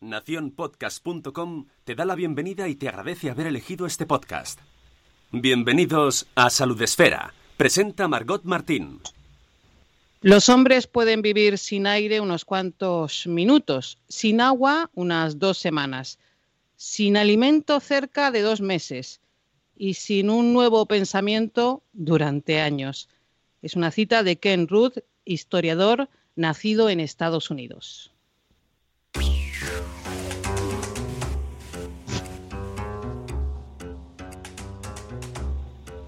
Naciónpodcast.com te da la bienvenida y te agradece haber elegido este podcast. Bienvenidos a Salud Esfera. Presenta Margot Martín. Los hombres pueden vivir sin aire unos cuantos minutos, sin agua unas dos semanas, sin alimento cerca de dos meses y sin un nuevo pensamiento durante años. Es una cita de Ken Ruth, historiador nacido en Estados Unidos.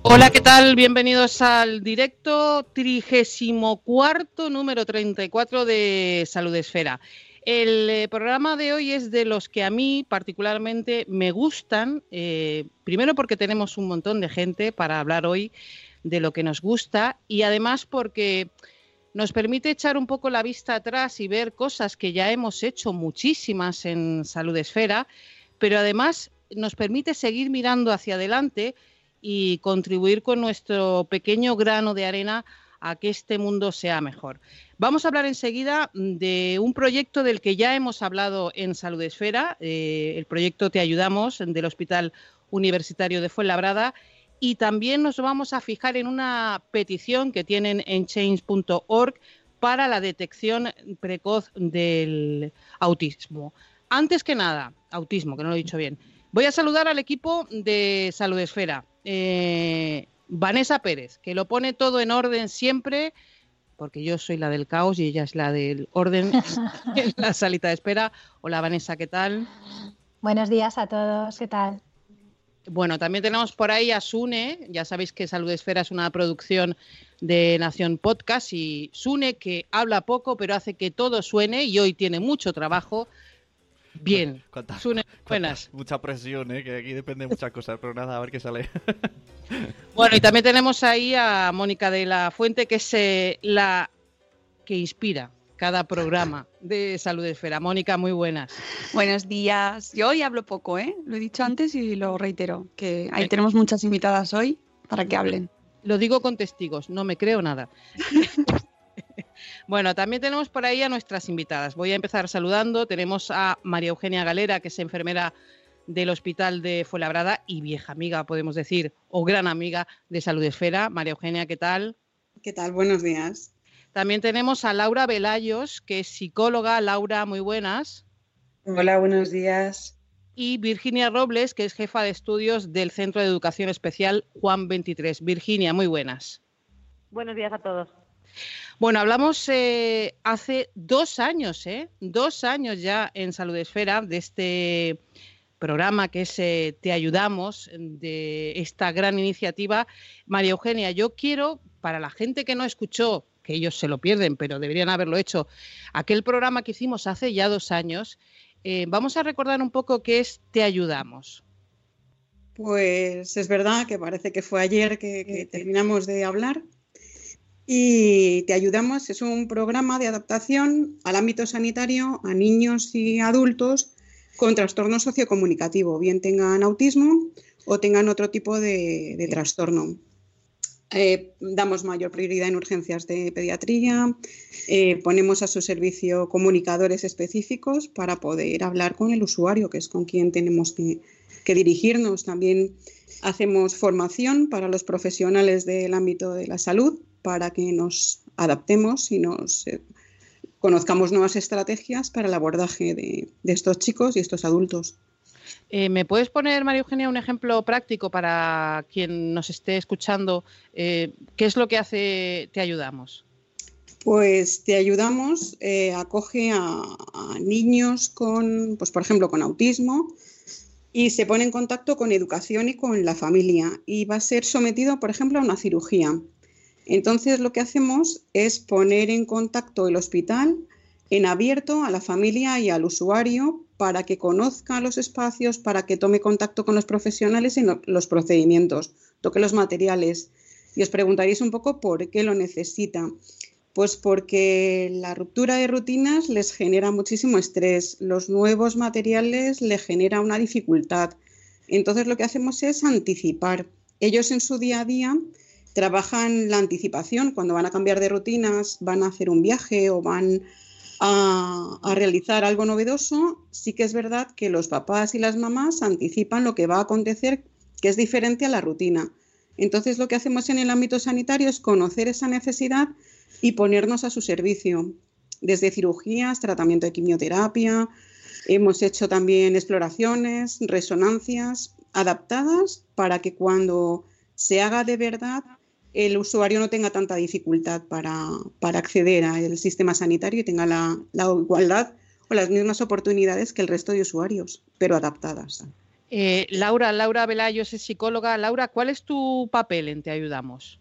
Hola, ¿qué tal? Bienvenidos al directo trigésimo cuarto número 34 de Salud Esfera. El eh, programa de hoy es de los que a mí particularmente me gustan, eh, primero porque tenemos un montón de gente para hablar hoy de lo que nos gusta y además porque nos permite echar un poco la vista atrás y ver cosas que ya hemos hecho muchísimas en Salud Esfera, pero además nos permite seguir mirando hacia adelante y contribuir con nuestro pequeño grano de arena a que este mundo sea mejor. Vamos a hablar enseguida de un proyecto del que ya hemos hablado en Salud Esfera, eh, el proyecto Te Ayudamos del Hospital Universitario de Fuenlabrada, y también nos vamos a fijar en una petición que tienen en change.org para la detección precoz del autismo. Antes que nada, autismo, que no lo he dicho bien. Voy a saludar al equipo de Salud Esfera. Eh, Vanessa Pérez, que lo pone todo en orden siempre, porque yo soy la del caos y ella es la del orden en la salita de espera. Hola Vanessa, ¿qué tal? Buenos días a todos, ¿qué tal? Bueno, también tenemos por ahí a Sune, ya sabéis que Salud Esfera es una producción de Nación Podcast y Sune que habla poco pero hace que todo suene y hoy tiene mucho trabajo Bien. Sune, buenas. Mucha presión, ¿eh? que aquí depende de muchas cosas, pero nada, a ver qué sale. bueno, y también tenemos ahí a Mónica de la Fuente, que es eh, la que inspira cada programa de Salud Esfera. Mónica, muy buenas. Buenos días. Yo hoy hablo poco, ¿eh? Lo he dicho antes y lo reitero, que ahí tenemos muchas invitadas hoy para que hablen. Lo digo con testigos, no me creo nada. Bueno, también tenemos por ahí a nuestras invitadas. Voy a empezar saludando. Tenemos a María Eugenia Galera, que es enfermera del Hospital de Fuenlabrada y vieja amiga, podemos decir, o gran amiga de Salud Esfera. María Eugenia, ¿qué tal? ¿Qué tal? Buenos días. También tenemos a Laura Velayos, que es psicóloga. Laura, muy buenas. Hola, buenos días. Y Virginia Robles, que es jefa de estudios del Centro de Educación Especial Juan 23. Virginia, muy buenas. Buenos días a todos. Bueno, hablamos eh, hace dos años, ¿eh? dos años ya en Salud Esfera de este programa que es eh, Te Ayudamos, de esta gran iniciativa. María Eugenia, yo quiero, para la gente que no escuchó, que ellos se lo pierden, pero deberían haberlo hecho, aquel programa que hicimos hace ya dos años, vamos a recordar un poco qué es Te Ayudamos. Pues es verdad que parece que fue ayer que terminamos de hablar y te ayudamos, es un programa de adaptación al ámbito sanitario a niños y adultos con trastorno sociocomunicativo, bien tengan autismo o tengan otro tipo de, trastorno. Eh, damos mayor prioridad en urgencias de pediatría, eh, ponemos a su servicio comunicadores específicos para poder hablar con el usuario, que es con quien tenemos que, que dirigirnos. También hacemos formación para los profesionales del ámbito de la salud para que nos adaptemos y nos eh, conozcamos nuevas estrategias para el abordaje de, estos chicos y estos adultos. Eh, ¿Me puedes poner, María Eugenia, un ejemplo práctico para quien nos esté escuchando? Eh, ¿Qué es lo que hace Te Ayudamos? Pues Te Ayudamos acoge a, a, niños con, pues por ejemplo, con autismo y se pone en contacto con educación y con la familia y va a ser sometido, por ejemplo, a una cirugía. Entonces lo que hacemos es poner en contacto el hospital en abierto a la familia y al usuario para que conozca los espacios, para que tome contacto con los profesionales y los procedimientos, toque los materiales. Y os preguntaréis un poco por qué lo necesita. Pues porque la ruptura de rutinas les genera muchísimo estrés, los nuevos materiales les genera una dificultad. Entonces lo que hacemos es anticipar. Ellos en su día a día trabajan la anticipación, cuando van a cambiar de rutinas, van a hacer un viaje o van a, realizar algo novedoso, sí que es verdad que los papás y las mamás anticipan lo que va a acontecer, que es diferente a la rutina. Entonces lo que hacemos en el ámbito sanitario es conocer esa necesidad y ponernos a su servicio, desde cirugías, tratamiento de quimioterapia. Hemos hecho también exploraciones, resonancias adaptadas para que cuando se haga de verdad el usuario no tenga tanta dificultad para, acceder al sistema sanitario y tenga la, la, igualdad o las mismas oportunidades que el resto de usuarios, pero adaptadas. Eh, Laura, Laura Velayos es psicóloga. Laura, ¿cuál es tu papel en Te Ayudamos?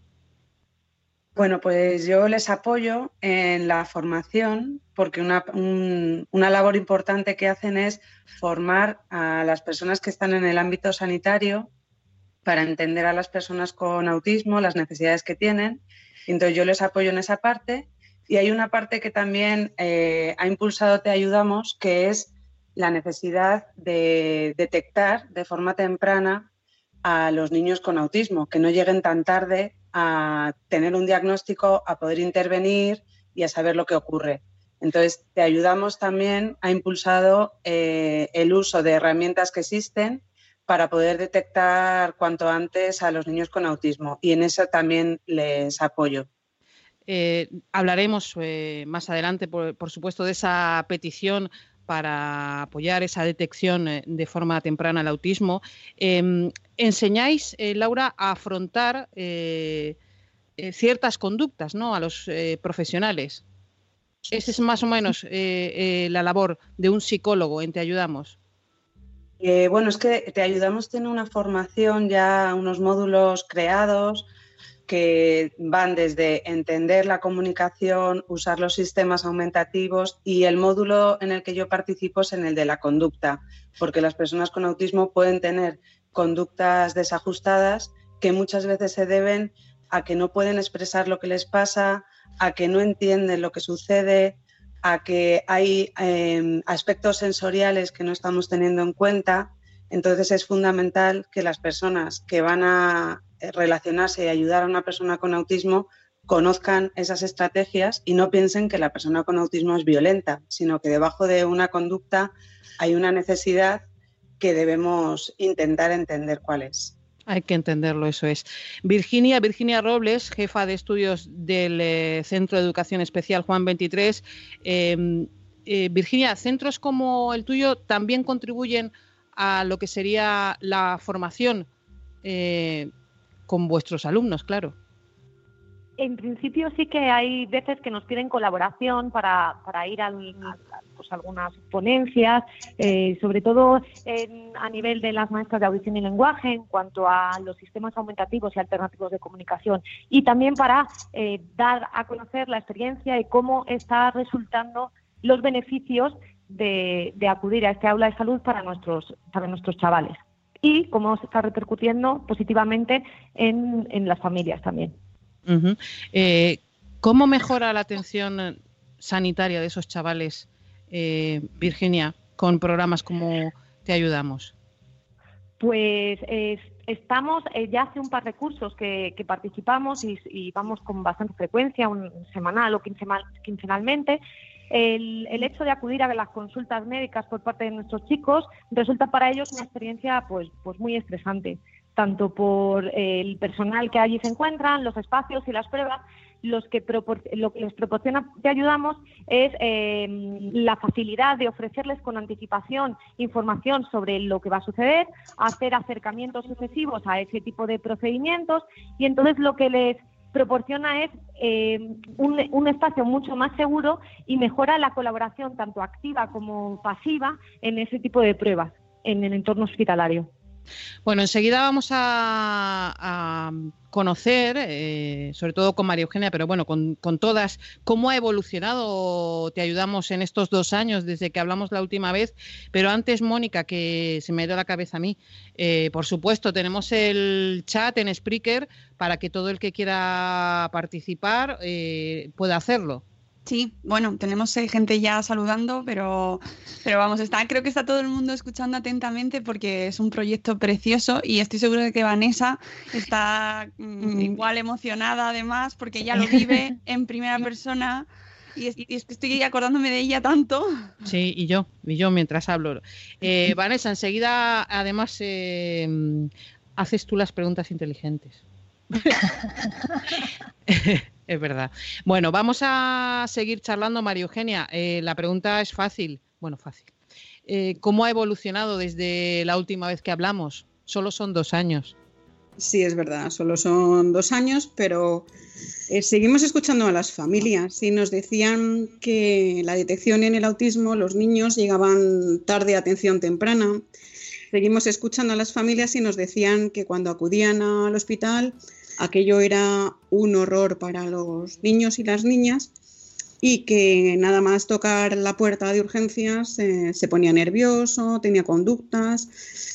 Bueno, pues yo les apoyo en la formación porque una, una, labor importante que hacen es formar a las personas que están en el ámbito sanitario para entender a las personas con autismo, las necesidades que tienen. Entonces yo les apoyo en esa parte y hay una parte que también eh, ha impulsado Te Ayudamos, que es la necesidad de detectar de forma temprana a los niños con autismo, que no lleguen tan tarde a tener un diagnóstico, a poder intervenir y a saber lo que ocurre. Entonces, te ayudamos también, ha impulsado eh, el uso de herramientas que existen para poder detectar cuanto antes a los niños con autismo y en eso también les apoyo. Eh, hablaremos eh, más adelante, por, supuesto, de esa petición para apoyar esa detección eh, de forma temprana el autismo. Em, enseñáis, eh, Laura, a afrontar eh, ciertas conductas ¿no? a los profesionales. Esa es más o menos la labor de un psicólogo en Te Ayudamos. Bueno, es que Te Ayudamos tiene una formación ya, unos módulos creados que van desde entender la comunicación, usar los sistemas aumentativos y el módulo en el que yo participo es en el de la conducta, porque las personas con autismo pueden tener conductas desajustadas que muchas veces se deben a que no pueden expresar lo que les pasa, a que no entienden lo que sucede, a que hay em, aspectos sensoriales que no estamos teniendo en cuenta. Entonces es fundamental que las personas que van a eh, relacionarse y ayudar a una persona con autismo conozcan esas estrategias y no piensen que la persona con autismo es violenta, sino que debajo de una conducta hay una necesidad que debemos intentar entender cuál es. Hay que entenderlo, eso es. Virginia, Virginia Robles, jefa de estudios del eh, Centro de Educación Especial Juan 23. Em, eh, Virginia, centros como el tuyo también contribuyen a lo que sería la formación con vuestros alumnos, claro. En principio sí que hay veces que nos piden colaboración para, ir a, pues, algunas ponencias, eh, sobre todo a nivel de las maestras de audición y lenguaje en cuanto a los sistemas aumentativos y alternativos de comunicación y también para eh, dar a conocer la experiencia y cómo está resultando los beneficios de, acudir a este aula de salud para nuestros, para nuestros chavales y cómo se está repercutiendo positivamente en, las familias también. Eh, ¿Cómo mejora la atención sanitaria de esos chavales, eh, Virginia, con programas como Te Ayudamos? Pues estamos, eh, ya hace un par de cursos que, participamos y, vamos con bastante frecuencia, un semanal o quincenalmente, el, hecho de acudir a las consultas médicas por parte de nuestros chicos resulta para ellos una experiencia pues, pues muy estresante, tanto por el personal que allí se encuentran, los espacios y las pruebas, lo que les proporciona Te Ayudamos es em, la facilidad de ofrecerles con anticipación información sobre lo que va a suceder, hacer acercamientos sucesivos a ese tipo de procedimientos y entonces lo que les proporciona es eh, un, espacio mucho más seguro y mejora la colaboración tanto activa como pasiva en ese tipo de pruebas en el entorno hospitalario. Bueno, enseguida vamos a, conocer, eh, sobre todo con María Eugenia, pero bueno, con, todas, cómo ha evolucionado, te ayudamos en estos dos años desde que hablamos la última vez. Pero antes, Mónica, que se me ha ido la cabeza a mí, eh, por supuesto, tenemos el chat en Spreaker para que todo el que quiera participar eh, pueda hacerlo. Sí, bueno, tenemos eh, gente ya saludando, pero, pero vamos, está, creo que está todo el mundo escuchando atentamente porque es un proyecto precioso y estoy seguro de que Vanessa está mm, mm. igual emocionada además porque ella lo vive en primera persona y, es, que estoy acordándome de ella tanto. Sí, y yo, y yo mientras hablo. Eh, Vanessa, enseguida además eh, haces tú las preguntas inteligentes. es verdad. Bueno, vamos a seguir charlando, María Eugenia. Eh, la pregunta es fácil. Bueno, fácil. Eh, ¿Cómo ha evolucionado desde la última vez que hablamos? Solo son dos años. Sí, es verdad, solo son dos años, pero eh, seguimos escuchando a las familias y nos decían que la detección en el autismo, los niños llegaban tarde a atención temprana. Seguimos escuchando a las familias y nos decían que cuando acudían al hospital aquello era un horror para los niños y las niñas y que nada más tocar la puerta de urgencias eh, se ponía nervioso, tenía conductas,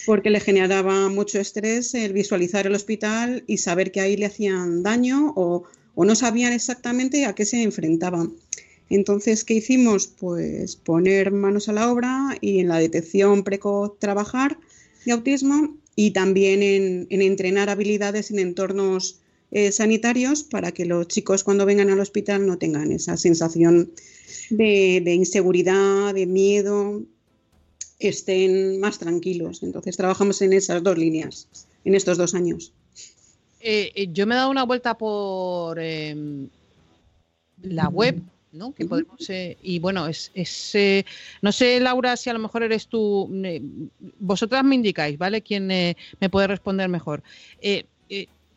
porque le generaba mucho estrés el visualizar el hospital y saber que ahí le hacían daño o, o no sabían exactamente a qué se enfrentaban. Entonces, ¿qué hicimos? Pues poner manos a la obra y en la detección precoz trabajar de autismo y también en, entrenar habilidades en entornos eh, sanitarios para que los chicos cuando vengan al hospital no tengan esa sensación de, inseguridad, de miedo, estén más tranquilos. Entonces trabajamos en esas dos líneas en estos dos años. Eh, eh, yo me he dado una vuelta por em, la web ¿no? Que podemos, eh, y bueno, es, eh, no sé, Laura, si a lo mejor eres tú, vosotras me indicáis, ¿vale? ¿Quién eh, me puede responder mejor?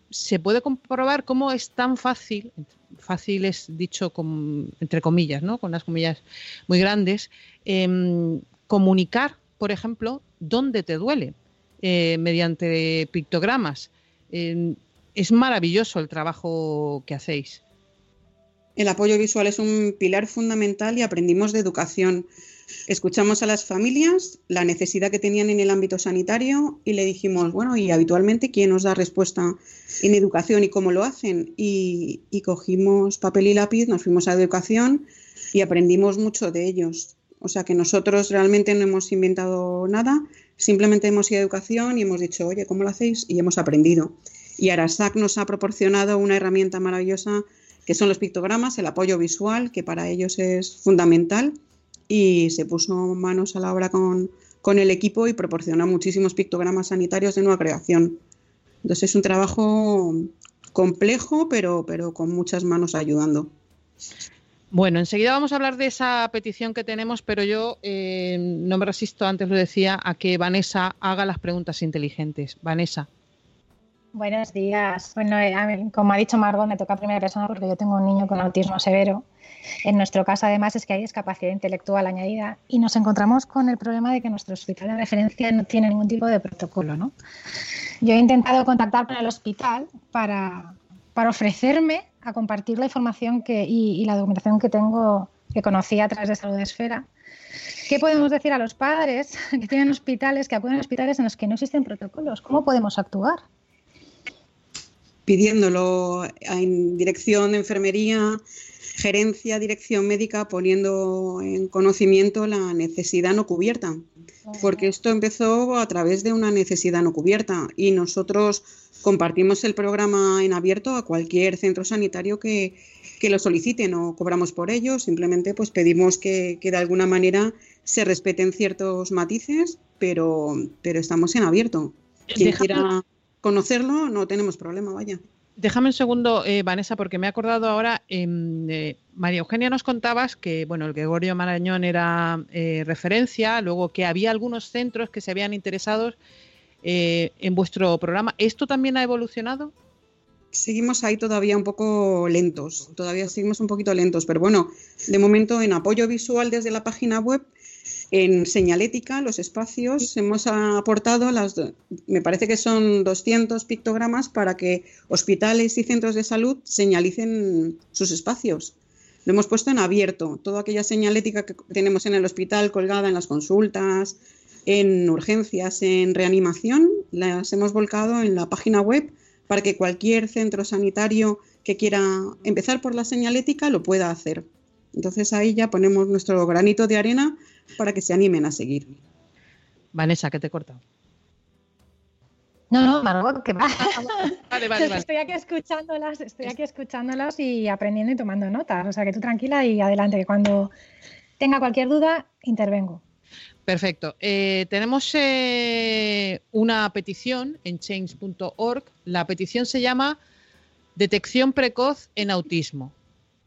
se puede comprobar cómo es tan fácil, fácil es dicho con, entre comillas, ¿no? Con las comillas muy grandes, em, comunicar, por ejemplo, dónde te duele mediante pictogramas. Es maravilloso el trabajo que hacéis. El apoyo visual es un pilar fundamental y aprendimos de educación. Escuchamos a las familias la necesidad que tenían en el ámbito sanitario y le dijimos, bueno, y habitualmente, ¿quién nos da respuesta en educación y cómo lo hacen? Y, cogimos papel y lápiz, nos fuimos a educación y aprendimos mucho de ellos. O sea que nosotros realmente no hemos inventado nada, simplemente hemos ido a educación y hemos dicho, oye, ¿cómo lo hacéis? Y hemos aprendido. Y Arasac nos ha proporcionado una herramienta maravillosa que son los pictogramas, el apoyo visual, que para ellos es fundamental, y se puso manos a la obra con, el equipo y proporciona muchísimos pictogramas sanitarios de nueva creación. Entonces es un trabajo complejo, pero, pero con muchas manos ayudando. Bueno, enseguida vamos a hablar de esa petición que tenemos, pero yo eh, no me resisto, antes lo decía, a que Vanessa haga las preguntas inteligentes. Vanessa. Buenos días. Bueno, eh, como ha dicho Margot, me toca primera persona porque yo tengo un niño con autismo severo. En nuestro caso, además, es que hay discapacidad intelectual añadida y nos encontramos con el problema de que nuestro hospital de referencia no tiene ningún tipo de protocolo. ¿no? Yo he intentado contactar con el hospital para, para ofrecerme a compartir la información y, la documentación que tengo, que conocí a través de Salud Esfera. ¿Qué podemos decir a los padres que tienen hospitales, que acuden a hospitales en los que no existen protocolos? ¿Cómo podemos actuar? Pidiéndolo en dirección de enfermería, gerencia, dirección médica, poniendo en conocimiento la necesidad no cubierta, porque esto empezó a través de una necesidad no cubierta. Y nosotros compartimos el programa en abierto a cualquier centro sanitario que, lo solicite, no cobramos por ello, simplemente pues pedimos que, de alguna manera se respeten ciertos matices, pero, pero estamos en abierto. Quien quiera conocerlo, no tenemos problema, vaya. Déjame un segundo, eh, Vanessa, porque me he acordado ahora, eh, María Eugenia nos contabas que, bueno, el Gregorio Marañón era eh, referencia, luego que había algunos centros que se habían interesado en vuestro programa. ¿Esto también ha evolucionado? seguimos ahí todavía un poco lentos, todavía seguimos un poquito lentos, pero bueno, de momento en apoyo visual desde la página web, en señalética, los espacios, hemos aportado las, me parece que son 200 pictogramas para que hospitales y centros de salud señalicen sus espacios. Lo hemos puesto en abierto, toda aquella señalética que tenemos en el hospital colgada en las consultas, en urgencias, en reanimación, las hemos volcado en la página web para que cualquier centro sanitario que quiera empezar por la señalética lo pueda hacer. Entonces ahí ya ponemos nuestro granito de arena para que se animen a seguir. Vanessa, que te he cortado. No, no, Margot, que va. Vale, vale, vale. Estoy aquí escuchándolas, estoy aquí escuchándolas y aprendiendo y tomando notas. O sea que tú tranquila y adelante, que cuando tenga cualquier duda, intervengo. Perfecto. Eh, tenemos eh, una petición en change.org. La petición se llama Detección precoz en autismo.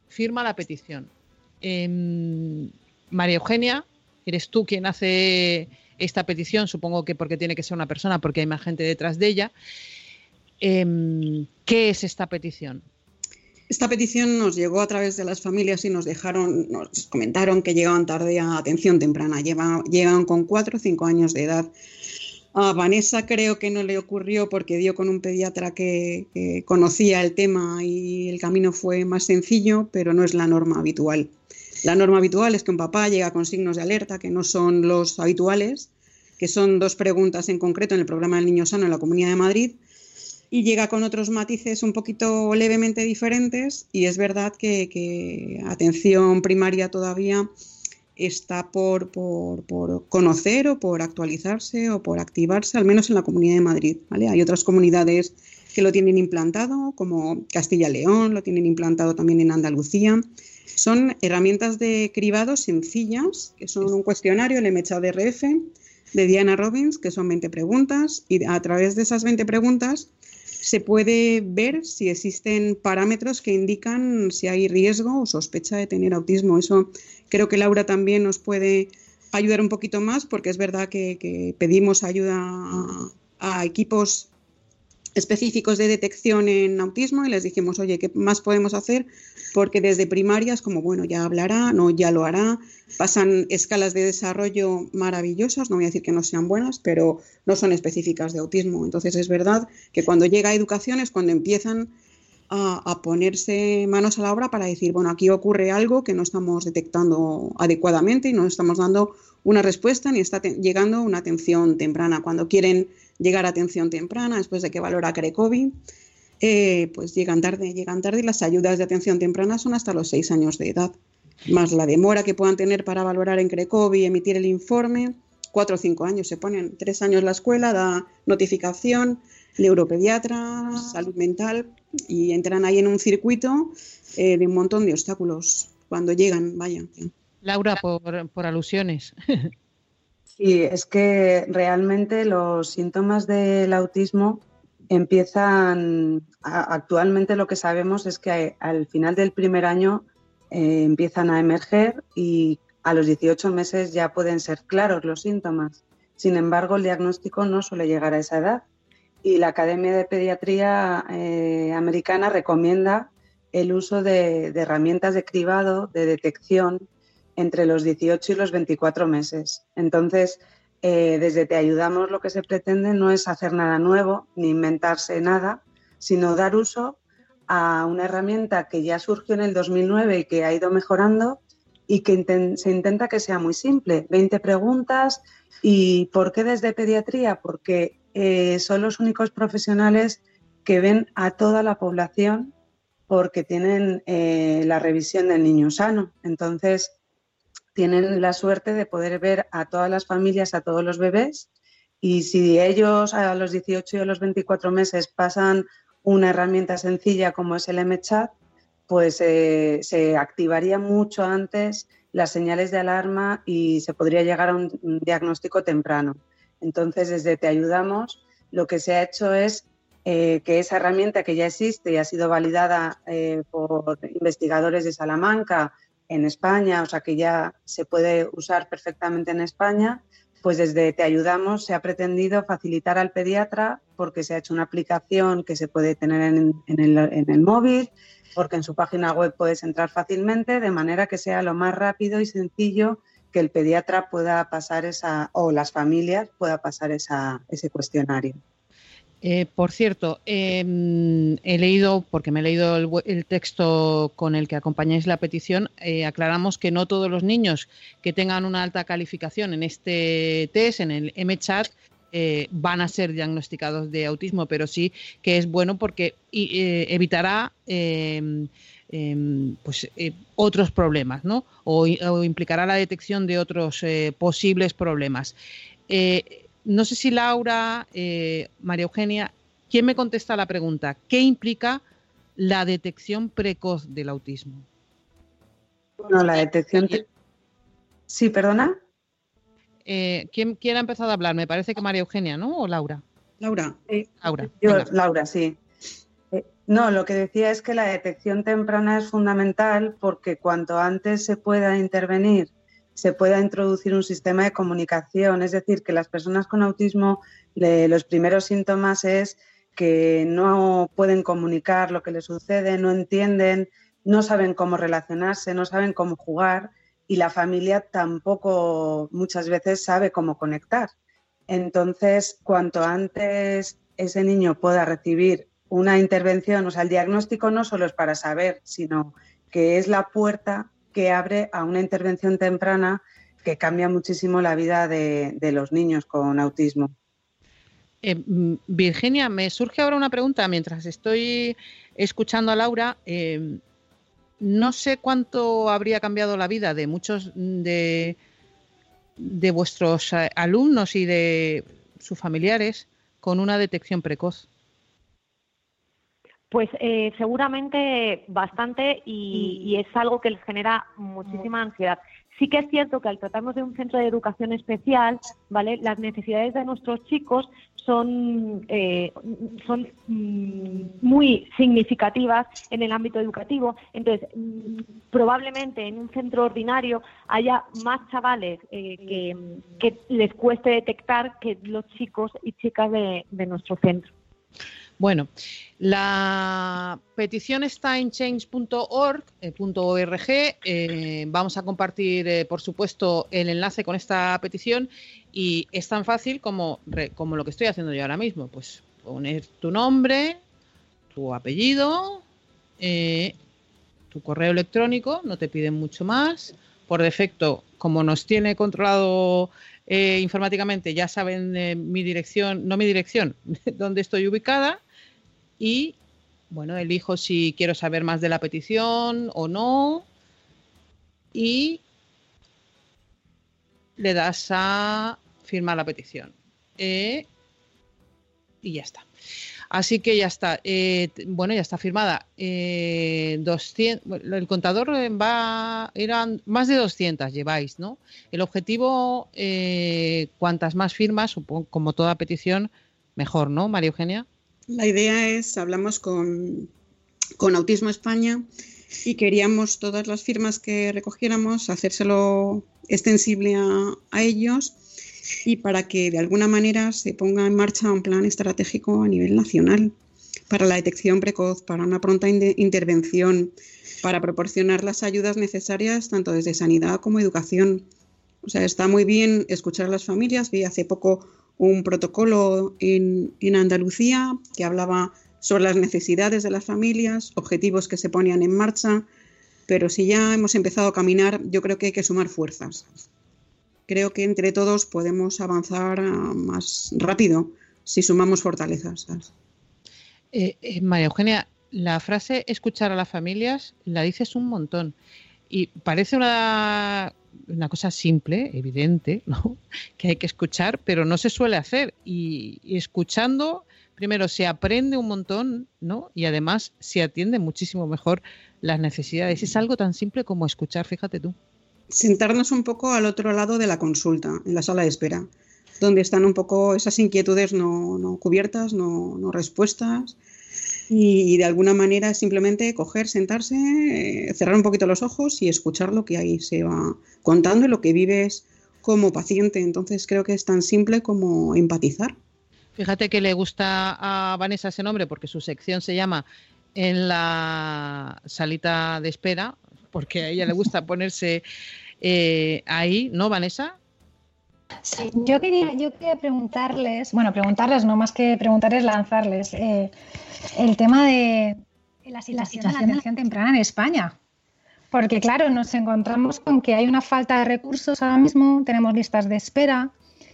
Firma la petición. Em, María Eugenia, eres tú quien hace esta petición, supongo que porque tiene que ser una persona, porque hay más gente detrás de ella. Em, ¿Qué es esta petición? Esta petición nos llegó a través de las familias y nos dejaron, nos comentaron que llegaban tarde a atención temprana, llegan con cuatro o cinco años de edad. A Vanessa creo que no le ocurrió porque dio con un pediatra que, conocía el tema y el camino fue más sencillo, pero no es la norma habitual. La norma habitual es que un papá llega con signos de alerta que no son los habituales, que son dos preguntas en concreto en el programa del Niño Sano en la Comunidad de Madrid, y llega con otros matices un poquito levemente diferentes y es verdad que, atención primaria todavía está por, por, conocer o por actualizarse o por activarse, al menos en la Comunidad de Madrid. ¿vale? Hay otras comunidades que lo tienen implantado, como Castilla-León, lo tienen implantado también en Andalucía. Son herramientas de cribado sencillas, que son un cuestionario, el MHDRF, de Diana Robbins, que son 20 preguntas, y a través de esas 20 preguntas se puede ver si existen parámetros que indican si hay riesgo o sospecha de tener autismo. Eso creo que Laura también nos puede ayudar un poquito más porque es verdad que, pedimos ayuda a, equipos específicos de detección en autismo y les dijimos, oye, ¿qué más podemos hacer? Porque desde primarias, como bueno, ya hablará, no, ya lo hará, pasan escalas de desarrollo maravillosas, no voy a decir que no sean buenas, pero no son específicas de autismo. Entonces es verdad que cuando llega a educación es cuando empiezan a, a, ponerse manos a la obra para decir, bueno, aquí ocurre algo que no estamos detectando adecuadamente y no estamos dando una respuesta ni está llegando una atención temprana. Cuando quieren llegar a atención temprana, después de que valora CRECOVI, eh, pues llegan tarde, llegan tarde y las ayudas de atención temprana son hasta los seis años de edad, más la demora que puedan tener para valorar en CRECOVI y emitir el informe, cuatro o cinco años, se ponen tres años la escuela, da notificación, neuropediatra, salud mental y entran ahí en un circuito eh, de un montón de obstáculos cuando llegan, vaya. Laura, por, por alusiones. Sí, es que realmente los síntomas del autismo empiezan, actualmente lo que sabemos es que al final del primer año eh, empiezan a emerger y a los 18 meses ya pueden ser claros los síntomas. Sin embargo, el diagnóstico no suele llegar a esa edad y la Academia de Pediatría eh, Americana recomienda el uso de herramientas de cribado, de detección entre los 18 y los 24 meses. Entonces, eh, desde Te Ayudamos lo que se pretende no es hacer nada nuevo ni inventarse nada, sino dar uso a una herramienta que ya surgió en el 2009 y que ha ido mejorando y que se intenta que sea muy simple. 20 preguntas. ¿Y por qué desde pediatría? Porque eh, son los únicos profesionales que ven a toda la población porque tienen eh, la revisión del niño sano. Entonces, tienen la suerte de poder ver a todas las familias, a todos los bebés, y si ellos a los 18 y a los 24 meses pasan una herramienta sencilla como es el MChat, pues eh, se activaría mucho antes las señales de alarma y se podría llegar a un diagnóstico temprano. Entonces, desde Te Ayudamos, lo que se ha hecho es eh, que esa herramienta que ya existe y ha sido validada eh, por investigadores de Salamanca, en España, o sea que ya se puede usar perfectamente en España, pues desde Te Ayudamos se ha pretendido facilitar al pediatra porque se ha hecho una aplicación que se puede tener en, el, móvil, porque en su página web puedes entrar fácilmente, de manera que sea lo más rápido y sencillo que el pediatra pueda pasar esa, o las familias pueda pasar ese cuestionario. Eh, por cierto, em, he leído, porque me he leído el, texto con el que acompañáis la petición, eh, aclaramos que no todos los niños que tengan una alta calificación en este test, en el MChat, eh, van a ser diagnosticados de autismo, pero sí que es bueno porque evitará em, em, pues, otros problemas, ¿no? O, o, implicará la detección de otros posibles problemas no sé si Laura, eh, María Eugenia, ¿quién me contesta la pregunta? ¿Qué implica la detección precoz del autismo? Bueno, la detección. Sí, perdona. Eh, ¿quién, ha empezado a hablar? Me parece que María Eugenia, ¿no? ¿O Laura? Laura. Laura. Yo, Laura, sí. Eh, no, lo que decía es que la detección temprana es fundamental porque cuanto antes se pueda intervenir se pueda introducir un sistema de comunicación. Es decir, que las personas con autismo, los primeros síntomas es que no pueden comunicar lo que les sucede, no entienden, no saben cómo relacionarse, no saben cómo jugar y la familia tampoco muchas veces sabe cómo conectar. Entonces, cuanto antes ese niño pueda recibir una intervención, o sea, el diagnóstico no solo es para saber, sino que es la puerta que abre a una intervención temprana que cambia muchísimo la vida de, los niños con autismo. Eh, mm, Virginia, me surge ahora una pregunta mientras estoy escuchando a Laura. Eh, no sé cuánto habría cambiado la vida de muchos de, de vuestros eh, alumnos y de sus familiares con una detección precoz. Pues eh, seguramente bastante y, es algo que les genera muchísima ansiedad. Sí que es cierto que al tratarnos de un centro de educación especial, ¿vale? Las necesidades de nuestros chicos son, eh, son mm, muy significativas en el ámbito educativo. Entonces, mm, probablemente en un centro ordinario haya más chavales eh, que, les cueste detectar que los chicos y chicas de nuestro centro. Bueno, la petición está en change.org. Eh, eh, vamos a compartir, eh, por supuesto, el enlace con esta petición y es tan fácil como, como lo que estoy haciendo yo ahora mismo. Pues poner tu nombre, tu apellido, tu correo electrónico, no te piden mucho más. Por defecto, como nos tiene controlado informáticamente, ya saben mi dirección, no mi dirección, dónde estoy ubicada y bueno, elijo si quiero saber más de la petición o no y le das a firmar la petición. Eh, y ya está. Así que ya está. Eh, bueno, ya está firmada. Eh, 200, el contador va, eran más de 200 lleváis, ¿no? El objetivo, cuantas más firmas, como toda petición, mejor, ¿no, María Eugenia? La idea es, hablamos con, Autismo España y queríamos todas las firmas que recogiéramos hacérselo extensible a, ellos y para que de alguna manera se ponga en marcha un plan estratégico a nivel nacional para la detección precoz, para una pronta intervención, para proporcionar las ayudas necesarias tanto desde sanidad como educación. O sea, está muy bien escuchar a las familias. Vi hace poco un protocolo en, Andalucía que hablaba sobre las necesidades de las familias, objetivos que se ponían en marcha, pero si ya hemos empezado a caminar, yo creo que hay que sumar fuerzas. Creo que entre todos podemos avanzar ah, más rápido si sumamos fortalezas. Eh, eh, María Eugenia, la frase escuchar a las familias la dices un montón y parece una una cosa simple, evidente, ¿no? que hay que escuchar, pero no se suele hacer. Y, escuchando, primero se aprende un montón, ¿no? Y además se atiende muchísimo mejor las necesidades. Es algo tan simple como escuchar, fíjate tú. Sentarnos un poco al otro lado de la consulta, en la sala de espera, donde están un poco esas inquietudes no, no cubiertas, no, no respuestas y, de alguna manera simplemente coger, sentarse, eh, cerrar un poquito los ojos y escuchar lo que ahí se va contando y lo que vives como paciente. Entonces creo que es tan simple como empatizar. Fíjate que le gusta a Vanessa ese nombre porque su sección se llama En la salita de espera, porque a ella le gusta ponerse eh, ahí, ¿no, Vanessa? Sí, yo quería, yo quería preguntarles, bueno, preguntarles, no más que preguntarles, lanzarles, eh, el tema de la situación, de la atención temprana en España. Porque claro, nos encontramos con que hay una falta de recursos ahora mismo, tenemos listas de espera,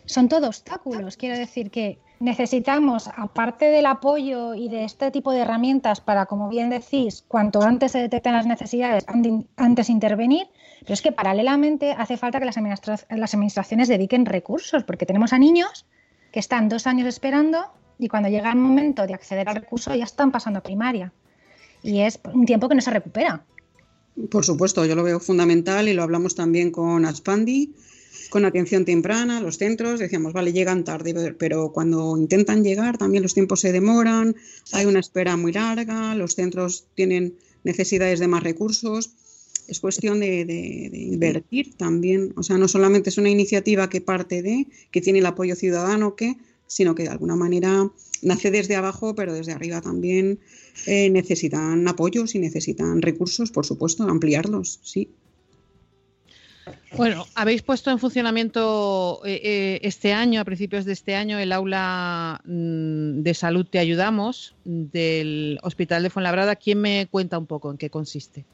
son todo obstáculos. Quiero decir que necesitamos, aparte del apoyo y de este tipo de herramientas para, como bien decís, cuanto antes se detecten las necesidades, antes intervenir, pero es que paralelamente hace falta que las, administraciones dediquen recursos, porque tenemos a niños que están dos años esperando y cuando llega el momento de acceder al recurso ya están pasando a primaria. Y es un tiempo que no se recupera. Por supuesto, yo lo veo fundamental y lo hablamos también con Aspandi, con atención temprana, los centros, decíamos, vale, llegan tarde, pero cuando intentan llegar también los tiempos se demoran, hay una espera muy larga, los centros tienen necesidades de más recursos. Es cuestión de, invertir también, o sea, no solamente es una iniciativa que parte de, que tiene el apoyo ciudadano, que, sino que de alguna manera nace desde abajo, pero desde arriba también eh, necesitan apoyos y necesitan recursos, por supuesto, ampliarlos, sí. Bueno, habéis puesto en funcionamiento eh, eh, este año, a principios de este año, el aula mm, de salud Te Ayudamos del Hospital de Fuenlabrada. ¿Quién me cuenta un poco en qué consiste?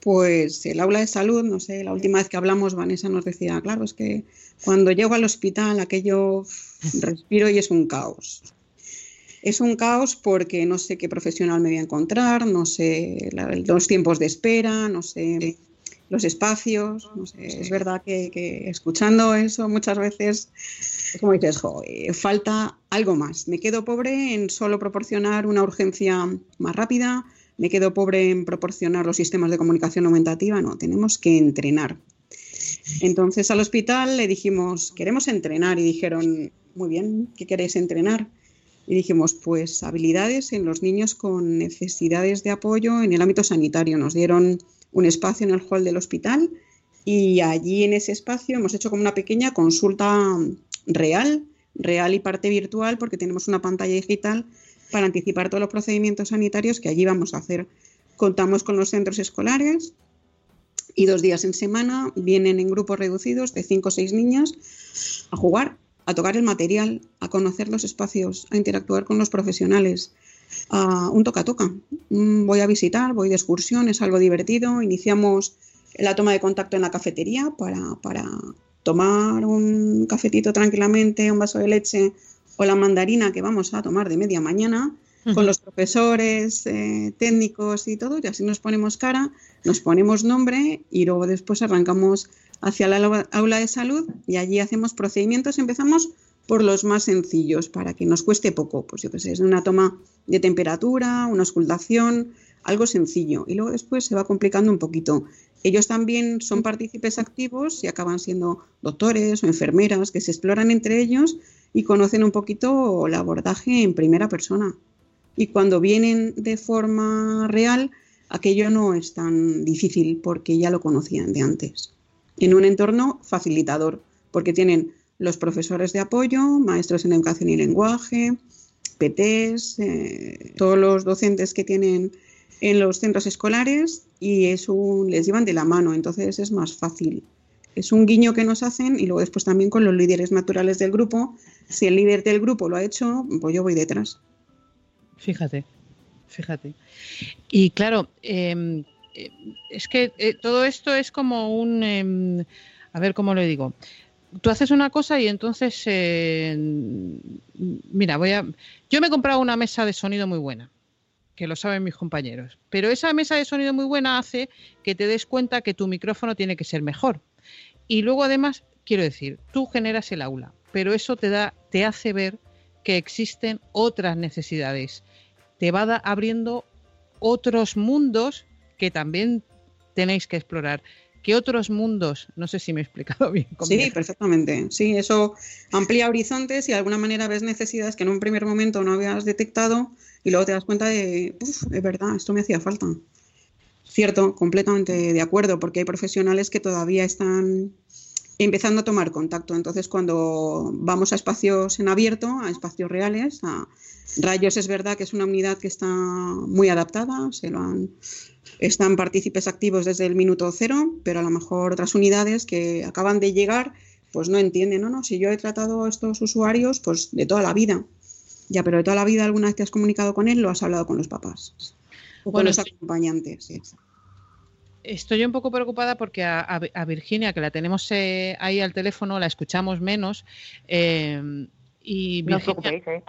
Pues el aula de salud, no sé, la última vez que hablamos, Vanessa nos decía, claro, es que cuando llego al hospital aquello respiro y es un caos. Es un caos porque no sé qué profesional me voy a encontrar, no sé los tiempos de espera, no sé los espacios. No sé, es verdad que, escuchando eso muchas veces es como dices, falta algo más. Me quedo pobre en solo proporcionar una urgencia más rápida, me quedo pobre en proporcionar los sistemas de comunicación aumentativa. No, tenemos que entrenar. Entonces al hospital le dijimos, queremos entrenar y dijeron, muy bien, ¿qué queréis entrenar? Y dijimos, pues habilidades en los niños con necesidades de apoyo en el ámbito sanitario. Nos dieron un espacio en el hall del hospital y allí en ese espacio hemos hecho como una pequeña consulta real, real y parte virtual, porque tenemos una pantalla digital para anticipar todos los procedimientos sanitarios que allí vamos a hacer. Contamos con los centros escolares y dos días en semana vienen en grupos reducidos de cinco o seis niñas a jugar a tocar el material, a conocer los espacios, a interactuar con los profesionales, a un toca-toca. Mm, voy a visitar, voy de excursión, es algo divertido. Iniciamos la toma de contacto en la cafetería para, para tomar un cafetito tranquilamente, un vaso de leche o la mandarina que vamos a tomar de media mañana con los profesores, eh, técnicos y todo, y así nos ponemos cara, nos ponemos nombre y luego después arrancamos hacia la aula de salud y allí hacemos procedimientos. Empezamos por los más sencillos para que nos cueste poco, pues yo qué sé, es una toma de temperatura, una auscultación, algo sencillo y luego después se va complicando un poquito. Ellos también son partícipes activos y acaban siendo doctores o enfermeras que se exploran entre ellos y conocen un poquito el abordaje en primera persona. Y cuando vienen de forma real, aquello no es tan difícil porque ya lo conocían de antes en un entorno facilitador, porque tienen los profesores de apoyo, maestros en educación y lenguaje, PTs, eh, todos los docentes que tienen en los centros escolares y es les llevan de la mano, entonces es más fácil. Es un guiño que nos hacen y luego después también con los líderes naturales del grupo. Si el líder del grupo lo ha hecho, pues yo voy detrás. Fíjate, fíjate. Y claro, em, eh, es que eh, todo esto es como un, em, a ver cómo lo digo. Tú haces una cosa y entonces, eh, mira, voy a, yo me he comprado una mesa de sonido muy buena, que lo saben mis compañeros, pero esa mesa de sonido muy buena hace que te des cuenta que tu micrófono tiene que ser mejor. Y luego además, quiero decir, tú generas el aula, pero eso te da, te hace ver que existen otras necesidades. Te va abriendo otros mundos que también tenéis que explorar. ¿Qué otros mundos? No sé si me he explicado bien. Sí, perfectamente. Sí, eso amplía horizontes y de alguna manera ves necesidades que en un primer momento no habías detectado y luego te das cuenta de, uff, es verdad, esto me hacía falta. Cierto, completamente de acuerdo, porque hay profesionales que todavía están empezando a tomar contacto. Entonces, cuando vamos a espacios en abierto, a espacios reales, a Rayos es verdad que es una unidad que está muy adaptada, se lo han, están partícipes activos desde el minuto cero, pero a lo mejor otras unidades que acaban de llegar, pues no entienden, no, no, si yo he tratado a estos usuarios, pues de toda la vida. Ya, pero de toda la vida alguna vez te has comunicado con él, lo has hablado con los papás o con los acompañantes. Estoy un poco preocupada porque a, Virginia, que la tenemos eh, ahí al teléfono, la escuchamos menos. Eh, y Virginia... ¿eh?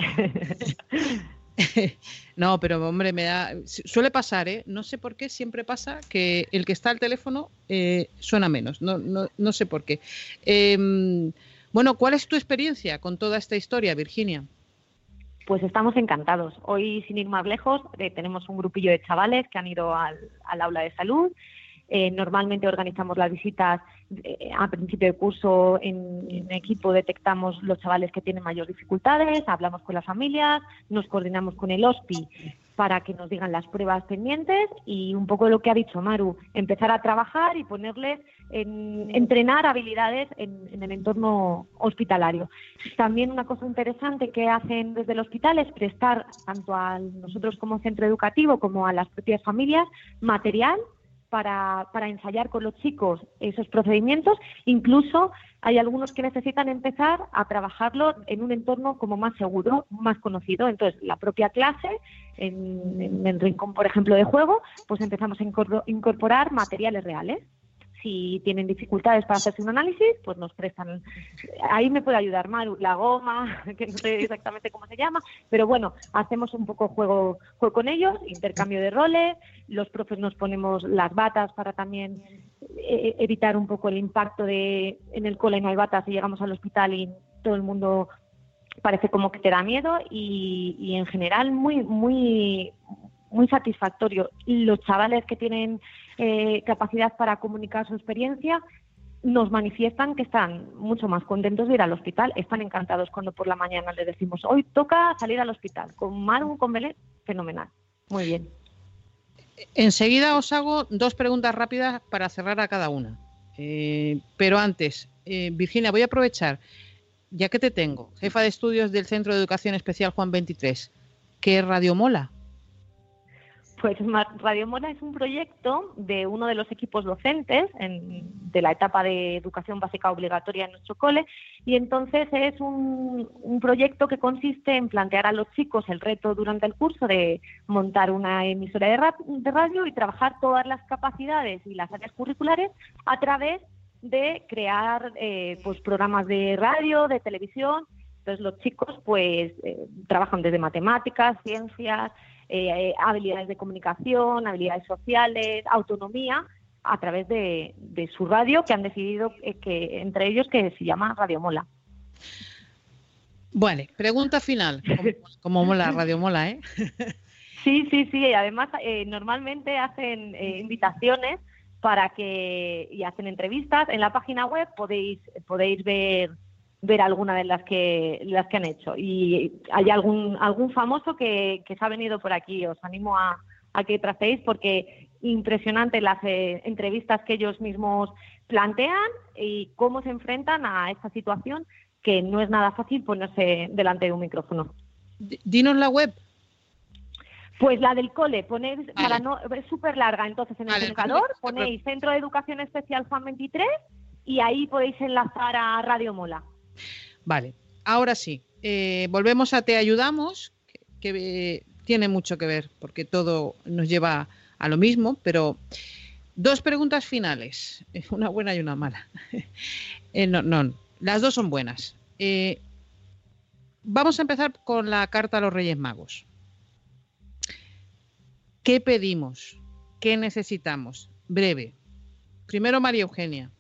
No, pero hombre, me da. Suele pasar, ¿eh? No sé por qué siempre pasa que el que está al teléfono eh, suena menos. No, no, no sé por qué. Em, bueno, ¿cuál es tu experiencia con toda esta historia, Virginia? Pues estamos encantados. Hoy, sin ir más lejos, eh, tenemos un grupillo de chavales que han ido al, al aula de salud eh, normalmente organizamos las visitas eh, a principio de curso en, equipo, detectamos los chavales que tienen mayor dificultades, hablamos con las familias, nos coordinamos con el OSPI para que nos digan las pruebas pendientes y un poco lo que ha dicho Maru, empezar a trabajar y ponerles, en, entrenar habilidades en, el entorno hospitalario. También una cosa interesante que hacen desde el hospital es prestar tanto a nosotros como centro educativo como a las propias familias material para, para, ensayar con los chicos esos procedimientos. Incluso hay algunos que necesitan empezar a trabajarlo en un entorno como más seguro, más conocido. Entonces, la propia clase, en, el rincón, por ejemplo, de juego, pues empezamos a incorporar materiales reales si tienen dificultades para hacerse un análisis, pues nos prestan. Ahí me puede ayudar Maru, la goma, que no sé exactamente cómo se llama, pero bueno, hacemos un poco juego, juego con ellos, intercambio de roles, los profes nos ponemos las batas para también eh, evitar un poco el impacto de en el cole no hay batas y llegamos al hospital y todo el mundo parece como que te da miedo y, y en general muy muy muy satisfactorio. Los chavales que tienen eh, capacidad para comunicar su experiencia nos manifiestan que están mucho más contentos de ir al hospital, están encantados cuando por la mañana les decimos, hoy toca salir al hospital, con Maru, con Belén, fenomenal. Muy bien. Enseguida os hago dos preguntas rápidas para cerrar a cada una. Eh, pero antes, eh, Virginia, voy a aprovechar, ya que te tengo, jefa de estudios del Centro de Educación Especial Juan 23, ¿qué radio mola? Pues Radio Mona es un proyecto de uno de los equipos docentes de la etapa de educación básica obligatoria en nuestro cole y entonces es un, proyecto que consiste en plantear a los chicos el reto durante el curso de montar una emisora de, radio y trabajar todas las capacidades y las áreas curriculares a través de crear eh, pues programas de radio, de televisión. Entonces los chicos pues eh, trabajan desde matemáticas, ciencias, eh, habilidades de comunicación, habilidades sociales, autonomía, a través de, su radio, que han decidido eh, que entre ellos que se llama Radio Mola. Bueno, pregunta final. Como, mola, Radio Mola, ¿eh? Sí, sí, sí. Y además, eh, normalmente hacen invitaciones para que y hacen entrevistas. En la página web podéis podéis ver ver alguna de las que las que han hecho y hay algún algún famoso que, que se ha venido por aquí os animo a, a que tracéis porque impresionante las eh, entrevistas que ellos mismos plantean y cómo se enfrentan a esta situación que no es nada fácil ponerse delante de un micrófono. Dinos la web. Pues la del cole, ponéis, para no, es súper larga, entonces en el buscador ponéis Centro de Educación Especial Juan 23 y ahí podéis enlazar a Radio Mola. Vale, ahora sí, eh, volvemos a Te Ayudamos, que, eh, tiene mucho que ver, porque todo nos lleva a lo mismo, pero dos preguntas finales, una buena y una mala. Eh, no, no, las dos son buenas. vamos a empezar con la carta a los Reyes Magos. ¿Qué pedimos? ¿Qué necesitamos? Breve. Primero María Eugenia.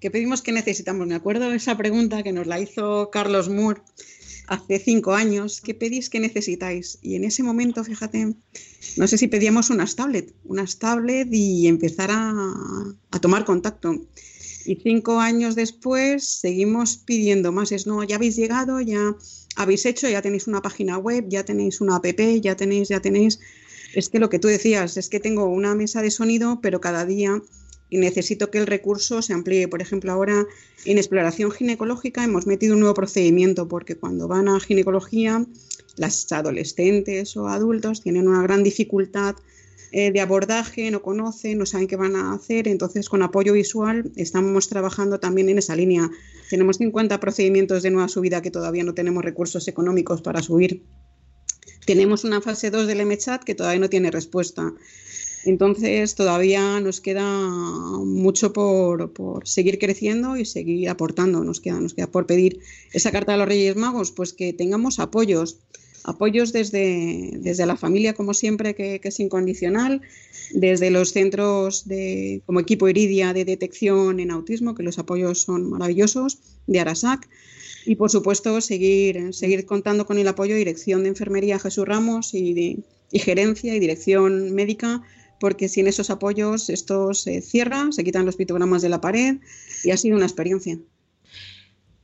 ¿Qué pedimos que necesitamos? Me acuerdo de esa pregunta que nos la hizo Carlos Moore hace cinco años. ¿Qué pedís que necesitáis? Y en ese momento, fíjate, no sé si pedíamos unas tablet, unas tablet y empezar a, a tomar contacto. Y cinco años después seguimos pidiendo más. Es no, ya habéis llegado, ya habéis hecho, ya tenéis una página web, ya tenéis una app, ya tenéis, ya tenéis. Es que lo que tú decías, es que tengo una mesa de sonido, pero cada día y necesito que el recurso se amplíe. Por ejemplo, ahora en exploración ginecológica hemos metido un nuevo procedimiento porque cuando van a ginecología, las adolescentes o adultos tienen una gran dificultad eh, de abordaje, no conocen, no saben qué van a hacer. Entonces, con apoyo visual estamos trabajando también en esa línea. Tenemos 50 procedimientos de nueva subida que todavía no tenemos recursos económicos para subir. Tenemos una fase 2 del MChat que todavía no tiene respuesta. Entonces todavía nos queda mucho por, seguir creciendo y seguir aportando. Nos queda, nos queda por pedir esa carta de los Reyes Magos, pues que tengamos apoyos, apoyos desde, desde la familia, como siempre, que, es incondicional, desde los centros de, como equipo Iridia de detección en autismo, que los apoyos son maravillosos, de Arasac. Y por supuesto, seguir, seguir contando con el apoyo de Dirección de Enfermería Jesús Ramos y, y Gerencia y Dirección Médica porque sin esos apoyos esto se cierra, se quitan los pictogramas de la pared y ha sido una experiencia.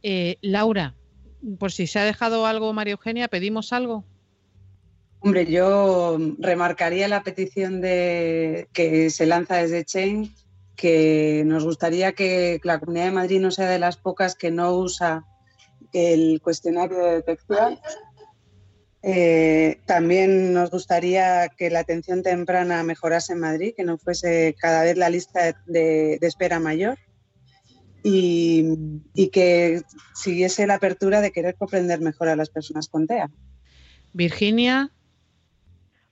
Eh, Laura, por si se ha dejado algo, María Eugenia, ¿pedimos algo? Hombre, yo remarcaría la petición de que se lanza desde Chain, que nos gustaría que la Comunidad de Madrid no sea de las pocas que no usa el cuestionario de detección eh, también nos gustaría que la atención temprana mejorase en Madrid, que no fuese cada vez la lista de, espera mayor y, que siguiese la apertura de querer comprender mejor a las personas con TEA. Virginia.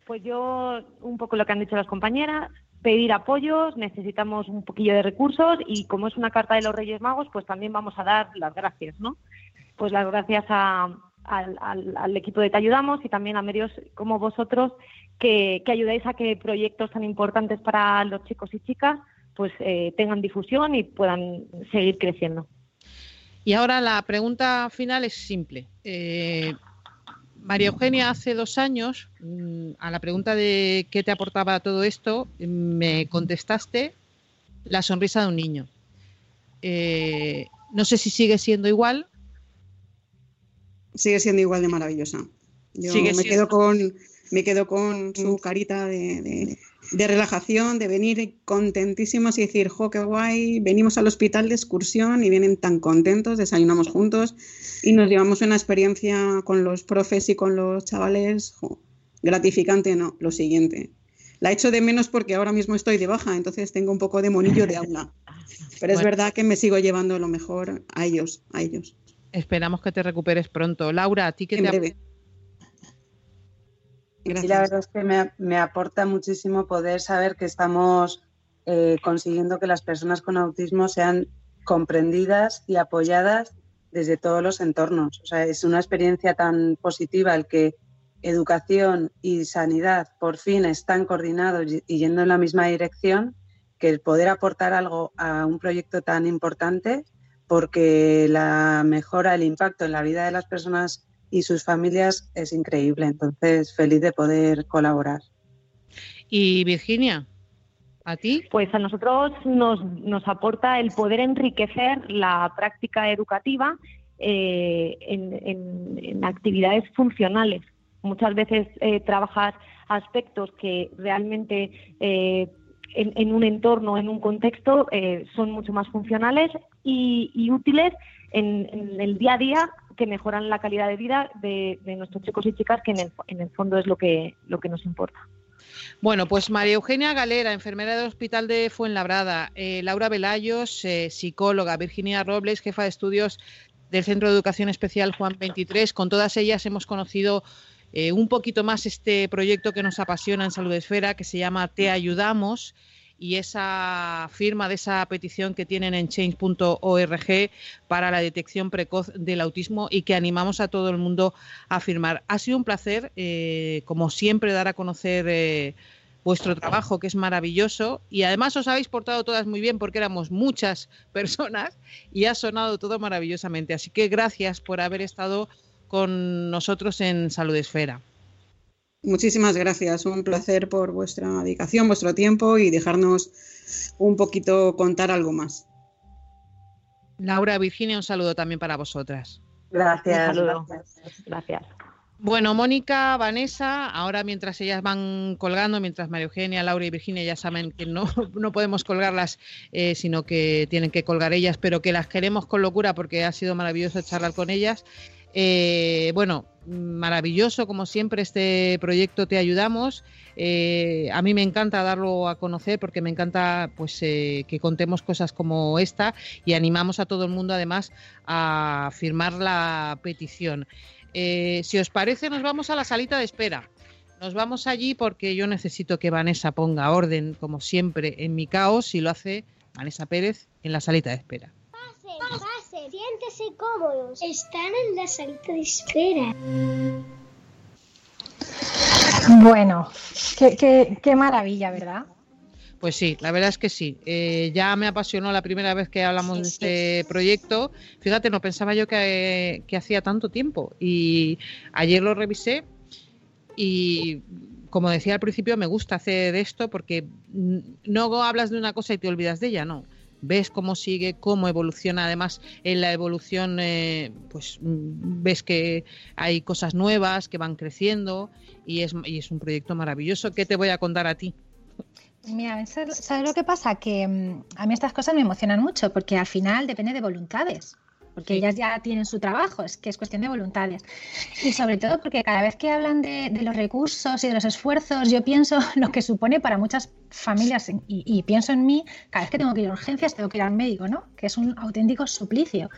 Pues yo, un poco lo que han dicho las compañeras, pedir apoyos, necesitamos un poquillo de recursos y como es una carta de los Reyes Magos, pues también vamos a dar las gracias, ¿no? Pues las gracias a, al, equipo de Te Ayudamos y también a medios como vosotros que, ayudáis a que proyectos tan importantes para los chicos y chicas pues eh, tengan difusión y puedan seguir creciendo. Y ahora la pregunta final es simple. Eh, María Eugenia, hace dos años, mm, a la pregunta de qué te aportaba todo esto, me contestaste la sonrisa de un niño. Eh, no sé si sigue siendo igual, sigue siendo igual de maravillosa. Yo me, quedo con, me quedo con su carita de, relajación, de venir contentísimos y decir, jo, qué guay, venimos al hospital de excursión y vienen tan contentos, desayunamos juntos y nos llevamos una experiencia con los profes y con los chavales, gratificante, no, lo siguiente. La echo de menos porque ahora mismo estoy de baja, entonces tengo un poco de monillo de aula. Pero es verdad que me sigo llevando lo mejor a ellos, a ellos. Esperamos que te recuperes pronto. Laura, ¿a ti qué te Y la verdad es que me, aporta muchísimo poder saber que estamos eh, consiguiendo que las personas con autismo sean comprendidas y apoyadas desde todos los entornos. O sea, es una experiencia tan positiva el que educación y sanidad por fin están coordinados y yendo en la misma dirección, que el poder aportar algo a un proyecto tan importante porque la mejora, el impacto en la vida de las personas y sus familias es increíble. Entonces, feliz de poder colaborar. Y Virginia, ¿a ti? Pues a nosotros nos, nos aporta el poder enriquecer la práctica educativa eh, en, actividades funcionales. Muchas veces eh, trabajas aspectos que realmente eh, en, un entorno, en un contexto, eh, son mucho más funcionales y, útiles en, el día a día que mejoran la calidad de vida de, nuestros chicos y chicas, que en el, fondo es lo que, lo que nos importa. Bueno, pues María Eugenia Galera, enfermera del Hospital de Fuenlabrada, eh, Laura Velayos, eh, psicóloga, Virginia Robles, jefa de estudios del Centro de Educación Especial Juan 23. Con todas ellas hemos conocido eh, un poquito más este proyecto que nos apasiona en Salud Esfera, que se llama Te Ayudamos y esa firma de esa petición que tienen en change.org para la detección precoz del autismo y que animamos a todo el mundo a firmar. Ha sido un placer, eh, como siempre, dar a conocer eh, vuestro trabajo, que es maravilloso, y además os habéis portado todas muy bien porque éramos muchas personas y ha sonado todo maravillosamente. Así que gracias por haber estado con nosotros en Salud Esfera. Muchísimas gracias, un placer por vuestra dedicación, vuestro tiempo y dejarnos un poquito contar algo más. Laura, Virginia, un saludo también para vosotras. Gracias. Gracias. Bueno, Mónica, Vanessa, ahora mientras ellas van colgando, mientras María Eugenia, Laura y Virginia ya saben que no, no podemos colgarlas, eh, sino que tienen que colgar ellas, pero que las queremos con locura porque ha sido maravilloso charlar con ellas. Eh, bueno, maravilloso como siempre este proyecto Te Ayudamos. Eh, a mí me encanta darlo a conocer porque me encanta pues que contemos cosas como esta y animamos a todo el mundo además a firmar la petición. Eh, si os parece, nos vamos a la salita de espera. Nos vamos allí porque yo necesito que Vanessa ponga orden, como siempre, en mi caos y lo hace Vanessa Pérez en la salita de espera. Pase, pase, siéntese cómodos. Están en la salita de espera. Bueno, qué, qué maravilla, ¿verdad? Pues sí, la verdad es que sí. Eh, ya me apasionó la primera vez que hablamos de este proyecto. Fíjate, no pensaba yo que, hacía tanto tiempo. Y ayer lo revisé y como decía al principio, me gusta hacer esto porque no hablas de una cosa y te olvidas de ella, no. Ves cómo sigue, cómo evoluciona. Además, en la evolución, eh, pues ves que hay cosas nuevas que van creciendo y es, y es un proyecto maravilloso. ¿Qué te voy a contar a ti? Mira, ¿sabes lo que pasa? Que mm, a mí estas cosas me emocionan mucho porque al final depende de voluntades porque ellas ya tienen su trabajo, es que es cuestión de voluntades. Y sobre todo porque cada vez que hablan de, los recursos y de los esfuerzos, yo pienso lo que supone para muchas familias y, pienso en mí, cada vez que tengo que ir a urgencias, tengo que ir al médico, ¿no? Que es un auténtico suplicio.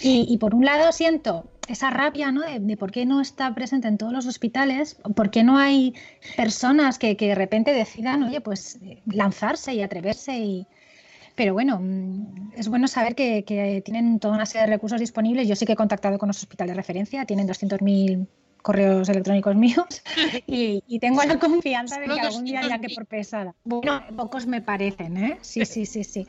Y, por un lado siento esa rabia, ¿no? De, por qué no está presente en todos los hospitales, por qué no hay personas que, que de repente decidan, oye, pues lanzarse y atreverse y pero bueno, mm, es bueno saber que, tienen toda una serie de recursos disponibles. Yo sí que he contactado con los hospitales de referencia, tienen 200.000 correos electrónicos míos y, tengo la confianza de que algún día ya que por pesada. Bueno, pocos me parecen, ¿eh? Sí, sí, sí, sí.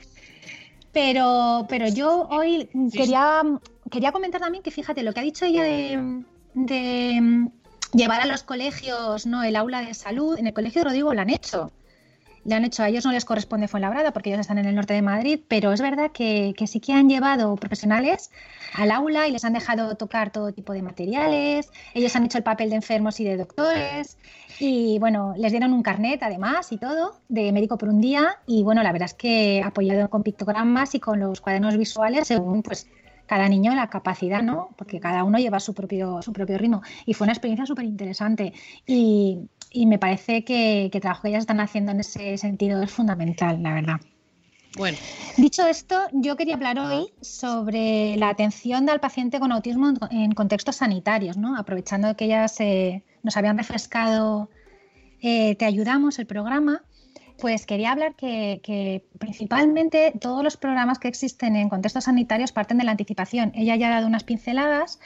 Pero, pero yo hoy quería, quería comentar también que fíjate, lo que ha dicho ella de, de mm, llevar a los colegios no el aula de salud, en el colegio de Rodrigo lo han hecho le han hecho, a ellos no les corresponde Fuenlabrada porque ellos están en el norte de Madrid, pero es verdad que, sí que han llevado profesionales al aula y les han dejado tocar todo tipo de materiales, ellos han hecho el papel de enfermos y de doctores y bueno, les dieron un carnet además y todo de médico por un día y bueno, la verdad es que apoyado con pictogramas y con los cuadernos visuales según pues cada niño la capacidad, ¿no? Porque cada uno lleva su propio, su propio ritmo. Y fue una experiencia súper interesante. Y, y me parece que, el trabajo que ellas están haciendo en ese sentido es fundamental, la verdad. Bueno. Dicho esto, yo quería hablar hoy sobre la atención al paciente con autismo en contextos sanitarios, ¿no? aprovechando que ellas eh, nos habían refrescado eh, Te Ayudamos, el programa pues quería hablar que, principalmente todos los programas que existen en contextos sanitarios parten de la anticipación. Ella ya ha dado unas pinceladas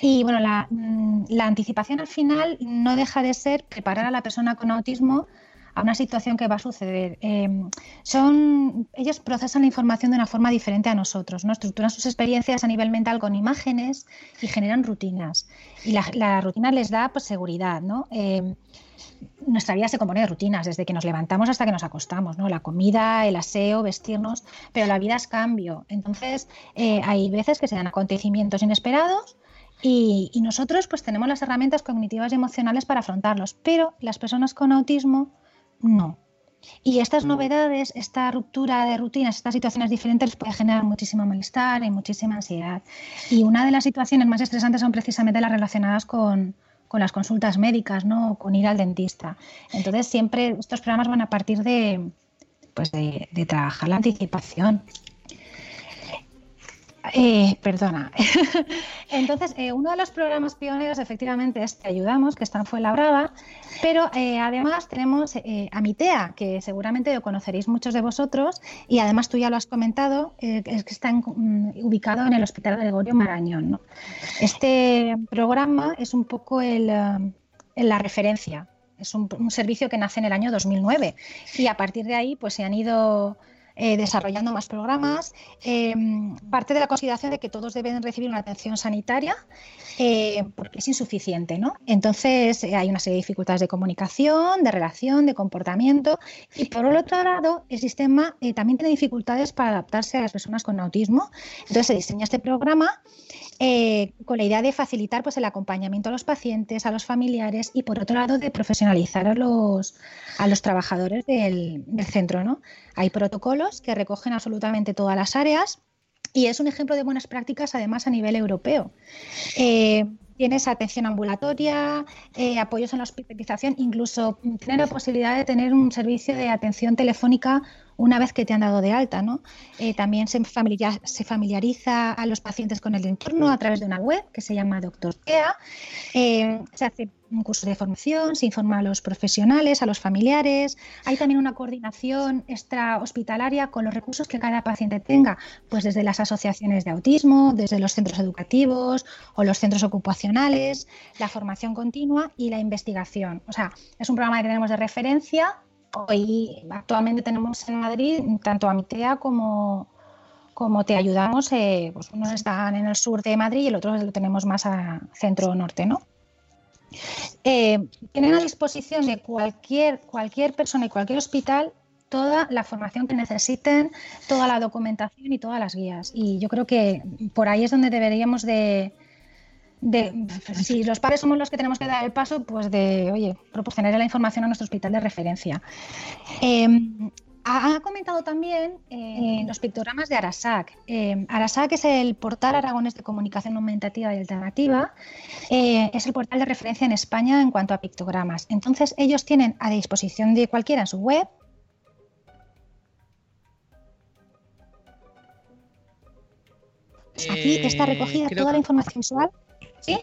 y bueno, la, mm, anticipación al final no deja de ser preparar a la persona con autismo a una situación que va a suceder. Em, son, ellos procesan la información de una forma diferente a nosotros, ¿no? estructuran sus experiencias a nivel mental con imágenes y generan rutinas. Y la, la rutina les da pues, seguridad. ¿no? Em, nuestra vida se compone de rutinas, desde que nos levantamos hasta que nos acostamos, ¿no? La comida, el aseo, vestirnos, pero la vida es cambio. Entonces, eh, hay veces que se dan acontecimientos inesperados y, nosotros pues tenemos las herramientas cognitivas y emocionales para afrontarlos, pero las personas con autismo no. Y estas novedades, esta ruptura de rutinas, estas situaciones diferentes puede generar muchísimo malestar y muchísima ansiedad. Y una de las situaciones más estresantes son precisamente las relacionadas con, con las consultas médicas, ¿no? con ir al dentista. Entonces siempre estos programas van a partir de, pues de, trabajar la anticipación. Eh, perdona. Entonces, eh, uno de los programas pioneros efectivamente es Te Ayudamos, que está en Fuenlabrada, pero eh, además tenemos eh, a Mitea, que seguramente lo conoceréis muchos de vosotros, y además tú ya lo has comentado, es que está mm, ubicado en el Hospital Gregorio Marañón. Este programa es un poco el, la referencia, es un, un servicio que nace en el año 2009 y a partir de ahí pues se han ido eh, desarrollando más programas. Em, parte de la consideración de que todos deben recibir una atención sanitaria eh, porque es insuficiente, ¿no? Entonces eh, hay una serie de dificultades de comunicación, de relación, de comportamiento y por otro lado el sistema también tiene dificultades para adaptarse a las personas con autismo. Entonces se diseña este programa eh, con la idea de facilitar pues, el acompañamiento a los pacientes, a los familiares y por otro lado de profesionalizar a los, a los trabajadores del, centro. ¿no? Hay protocolos que recogen absolutamente todas las áreas y es un ejemplo de buenas prácticas además a nivel europeo. Eh, tienes atención ambulatoria, eh, apoyos en la hospitalización, incluso tener la posibilidad de tener un servicio de atención telefónica una vez que te han dado de alta. ¿no? Eh, también se, se, familiariza a los pacientes con el entorno a través de una web que se llama Doctor TEA. Eh, se hace un curso de formación, se informa a los profesionales, a los familiares. Hay también una coordinación extrahospitalaria con los recursos que cada paciente tenga, pues desde las asociaciones de autismo, desde los centros educativos o los centros ocupacionales, la formación continua y la investigación. O sea, es un programa que tenemos de referencia Hoy actualmente tenemos en Madrid tanto a Mitea como, como Te Ayudamos. Eh, pues unos están en el sur de Madrid y el otro lo tenemos más a centro-norte, ¿no? Eh, tienen a disposición de cualquier, cualquier persona y cualquier hospital toda la formación que necesiten, toda la documentación y todas las guías. Y yo creo que por ahí es donde deberíamos de, si los padres somos los que tenemos que dar el paso, pues de, oye, proporcionar la información a nuestro hospital de referencia. Em, ha comentado también eh, los pictogramas de Arasac. Eh, Arasac es el portal aragonés de comunicación aumentativa y alternativa. Eh, es el portal de referencia en España en cuanto a pictogramas. Entonces, ellos tienen a disposición de cualquiera en su web. Aquí está recogida toda la información visual ¿Sí?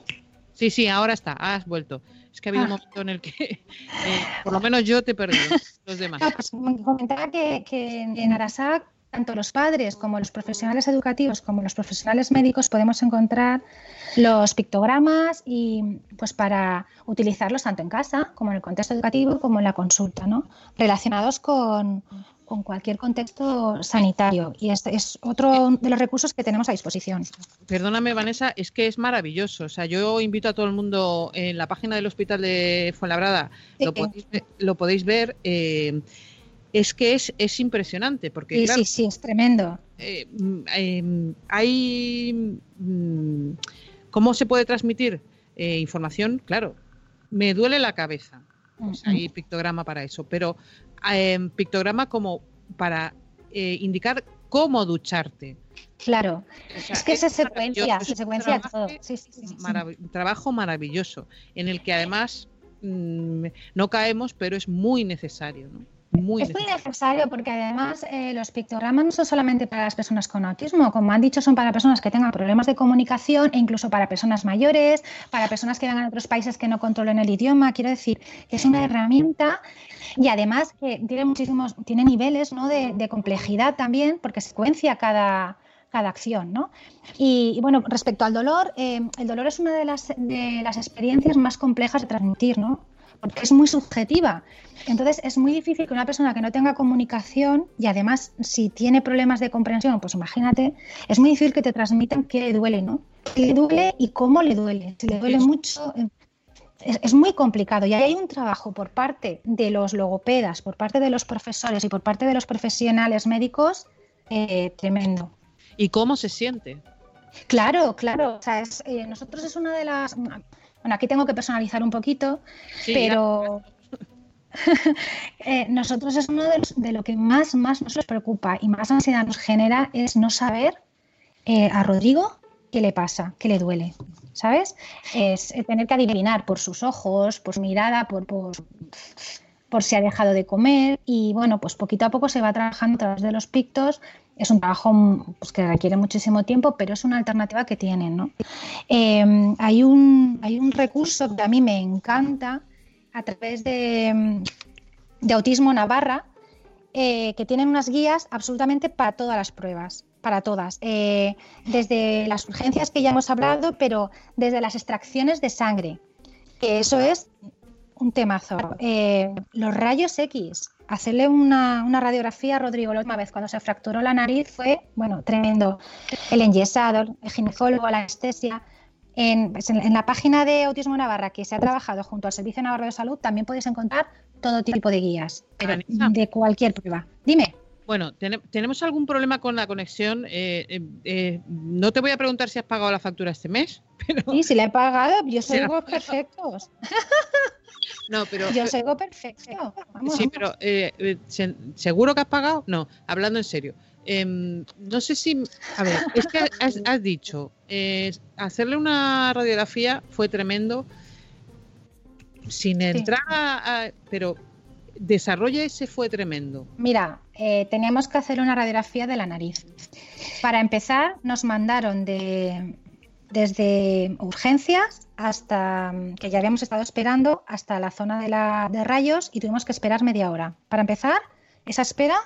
Sí, sí, ahora está, has vuelto. Es que ha habido un ah. momento en el que, eh, por lo menos yo te perdido, los demás. pues comentaba que, en Arasac, tanto los padres como los profesionales educativos como los profesionales médicos podemos encontrar los pictogramas y pues para utilizarlos tanto en casa como en el contexto educativo como en la consulta, ¿no? Relacionados con, con cualquier contexto sanitario y este es otro de los recursos que tenemos a disposición. Perdóname, Vanessa, es que es maravilloso. O sea, yo invito a todo el mundo en la página del Hospital de Fuenlabrada, lo, podéis, ver. Eh, es que es, es impresionante porque sí, sí, sí, es tremendo. Eh, mm, em, hay mm, cómo se puede transmitir eh, información, claro. Me duele la cabeza. Pues hay pictograma para eso, pero eh, pictograma como para eh, indicar cómo ducharte. Claro, es que se secuencia, se secuencia todo. Sí, trabajo maravilloso, en el que además mm, no caemos, pero es muy necesario. ¿no? Es muy necesario porque además eh, los pictogramas no son solamente para las personas con autismo, como han dicho, son para personas que tengan problemas de comunicación e incluso para personas mayores, para personas que vengan a otros países que no controlen el idioma. Quiero decir, es una herramienta y además que tiene muchísimos, tiene niveles ¿no? de, complejidad también porque secuencia cada, cada acción. ¿no? Y, bueno, respecto al dolor, eh, el dolor es una de las, de las experiencias más complejas de transmitir, ¿no? Porque es muy subjetiva. Entonces es muy difícil que una persona que no tenga comunicación y además si tiene problemas de comprensión, pues imagínate, es muy difícil que te transmitan qué le duele, ¿no? ¿Qué le duele y cómo le duele? Si le duele mucho, eh, es, muy complicado y hay un trabajo por parte de los logopedas, por parte de los profesores y por parte de los profesionales médicos eh, tremendo. ¿Y cómo se siente? Claro, claro. O sea, eh, nosotros es una de las bueno, aquí tengo que personalizar un poquito, pero eh, nosotros es uno de, lo que más, más nos preocupa y más ansiedad nos genera es no saber eh, a Rodrigo qué le pasa, qué le duele, ¿sabes? Es tener que adivinar por sus ojos, por su mirada, por, por, por si ha dejado de comer y bueno, pues poquito a poco se va trabajando a través de los pictos es un trabajo pues, que requiere muchísimo tiempo, pero es una alternativa que tienen. ¿no? Em, hay, un, hay un recurso que a mí me encanta a través de, de Autismo Navarra, eh, que tienen unas guías absolutamente para todas las pruebas, para todas. Eh, desde las urgencias que ya hemos hablado, pero desde las extracciones de sangre, que eso es un temazo. Eh, los rayos X, hacerle una, radiografía a Rodrigo la última vez cuando se fracturó la nariz fue, bueno, tremendo. El enyesado, el ginecólogo, la anestesia. Pues, en, la página de Autismo Navarra que se ha trabajado junto al Servicio Navarro de Salud también podéis encontrar todo tipo de guías, pero de cualquier prueba. Dime. Bueno, ¿tenemos algún problema con la conexión? Eh, eh, eh, no te voy a preguntar si has pagado la factura este mes. Pero... Sí, si la he pagado, yo soy perfectos. No, pero. Yo soy perfecto. Sí, pero ¿seguro que has pagado? No, hablando en serio. Em, no sé si. A ver, es que has, dicho, hacerle una radiografía fue tremendo. Sin entrar a. Pero desarrolla ese fue tremendo. Mira, eh, teníamos que hacer una radiografía de la nariz. Para empezar, nos mandaron de, desde urgencias hasta que ya habíamos estado esperando hasta la zona de, la, de rayos y tuvimos que esperar media hora. Para empezar, esa espera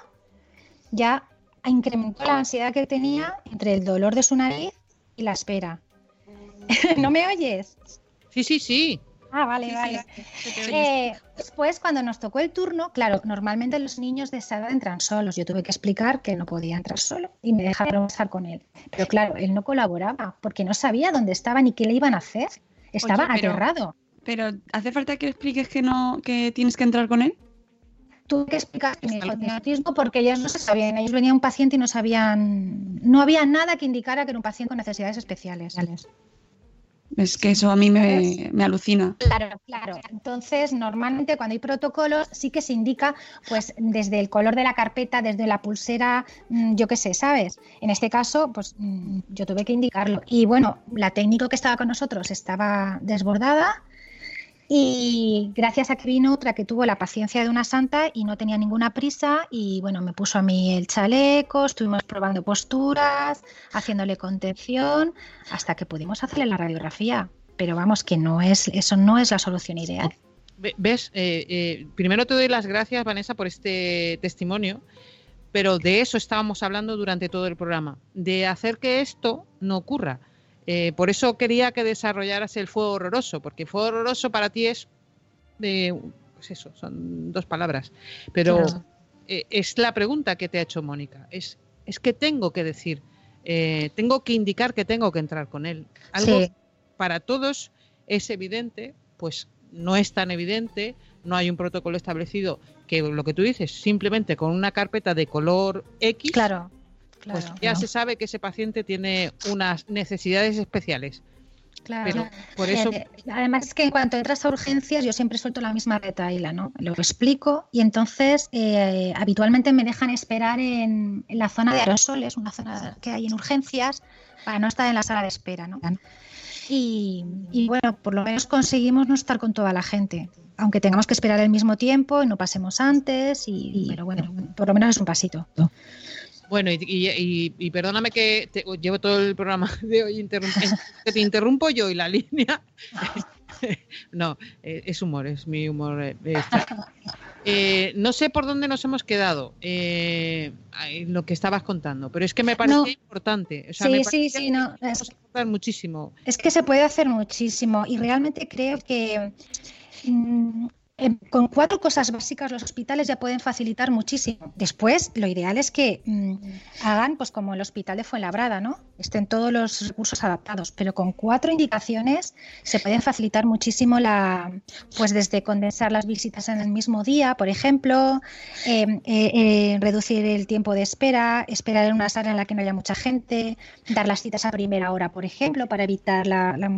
ya incrementó la ansiedad que tenía entre el dolor de su nariz y la espera. ¿No me oyes? Sí, sí, sí. Ah, vale, vale. Eh, después, cuando nos tocó el turno, claro, normalmente los niños de esa edad entran solos. Yo tuve que explicar que no podía entrar solo y me dejaron pasar con él. Pero claro, él no colaboraba porque no sabía dónde estaba ni qué le iban a hacer. Estaba aterrado. Pero, ¿hace falta que expliques que no que tienes que entrar con él? Tuve que explicar mi autismo porque ellos no se sabían. Ellos venían un paciente y no sabían. No había nada que indicara que era un paciente con necesidades especiales. Es que eso a mí me, alucina. Claro, claro. Entonces, normalmente cuando hay protocolos sí que se indica, pues, desde el color de la carpeta, desde la pulsera, mm, yo qué sé, ¿sabes? En este caso, pues, mm, yo tuve que indicarlo. Y bueno, la técnica que estaba con nosotros estaba desbordada y gracias a que vino otra que tuvo la paciencia de una santa y no tenía ninguna prisa y bueno, me puso a mí el chaleco, estuvimos probando posturas, haciéndole contención hasta que pudimos hacerle la radiografía. Pero vamos, que no es, eso no es la solución ideal. ¿Ves? Eh, eh, primero te doy las gracias, Vanessa, por este testimonio, pero de eso estábamos hablando durante todo el programa, de hacer que esto no ocurra. Eh, por eso quería que desarrollaras el fuego horroroso, porque fuego horroroso para ti es de, pues eso, son dos palabras. Pero eh, es la pregunta que te ha hecho Mónica. Es, es que tengo que decir, eh, tengo que indicar que tengo que entrar con él. Algo para todos es evidente, pues no es tan evidente, no hay un protocolo establecido que lo que tú dices, simplemente con una carpeta de color X, claro pues ya se sabe que ese paciente tiene unas necesidades especiales. Claro. por eso... Además es que en cuanto entras a urgencias yo siempre suelto la misma retaila, ¿no? Lo explico y entonces eh, habitualmente me dejan esperar en, la zona de aerosoles, una zona que hay en urgencias, para no estar en la sala de espera, ¿no? Y, bueno, por lo menos conseguimos no estar con toda la gente, aunque tengamos que esperar el mismo tiempo y no pasemos antes, y, pero bueno, por lo menos es un pasito. Bueno, y, perdóname que llevo todo el programa de hoy que te interrumpo yo y la línea. no, eh, es humor, es mi humor. Eh, eh, no sé por dónde nos hemos quedado, lo que estabas contando, pero es que me parece importante. sí, sí, sí, no. Es, muchísimo. Es que se puede hacer muchísimo y realmente creo que mm, Em, con cuatro cosas básicas los hospitales ya pueden facilitar muchísimo. Después, lo ideal es que mm, hagan, pues como el hospital de Fuenlabrada, ¿no? Estén todos los recursos adaptados, pero con cuatro indicaciones se pueden facilitar muchísimo la, pues desde condensar las visitas en el mismo día, por ejemplo, em, eh, eh, reducir el tiempo de espera, esperar en una sala en la que no haya mucha gente, dar las citas a primera hora, por ejemplo, para evitar la, la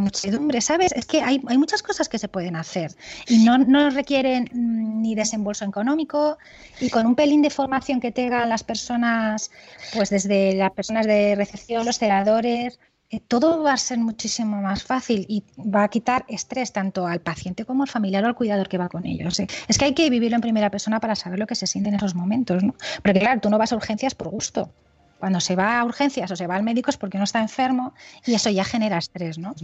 muchedumbre, ¿sabes? Es que hay, hay, muchas cosas que se pueden hacer y no, no requieren mm, ni desembolso económico y con un pelín de formación que tengan las personas, pues desde las personas de recepción, los celadores, eh, todo va a ser muchísimo más fácil y va a quitar estrés tanto al paciente como al familiar o al cuidador que va con ellos. ¿eh? Es que hay que vivirlo en primera persona para saber lo que se siente en esos momentos, ¿no? Porque claro, tú no vas a urgencias por gusto. Cuando se va a urgencias o se va al médico es porque uno está enfermo y eso ya genera estrés, ¿no?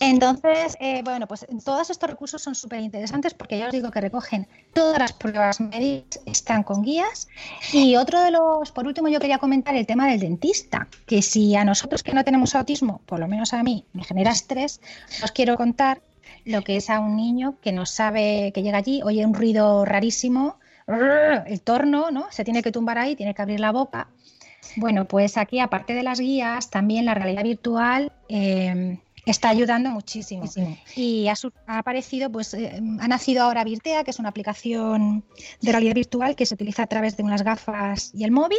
Entonces, eh, bueno, pues todos estos recursos son súper interesantes porque ya os digo que recogen todas las pruebas médicas, están con guías. Y otro de los, por último, yo quería comentar el tema del dentista, que si a nosotros que no tenemos autismo, por lo menos a mí, me genera estrés, os quiero contar lo que es a un niño que no sabe que llega allí, oye un ruido rarísimo, el torno, ¿no? Se tiene que tumbar ahí, tiene que abrir la boca. Bueno, pues aquí, aparte de las guías, también la realidad virtual. Eh, está ayudando muchísimo. Y ha, aparecido, pues eh, ha nacido ahora Virtea, que es una aplicación de realidad virtual que se utiliza a través de unas gafas y el móvil.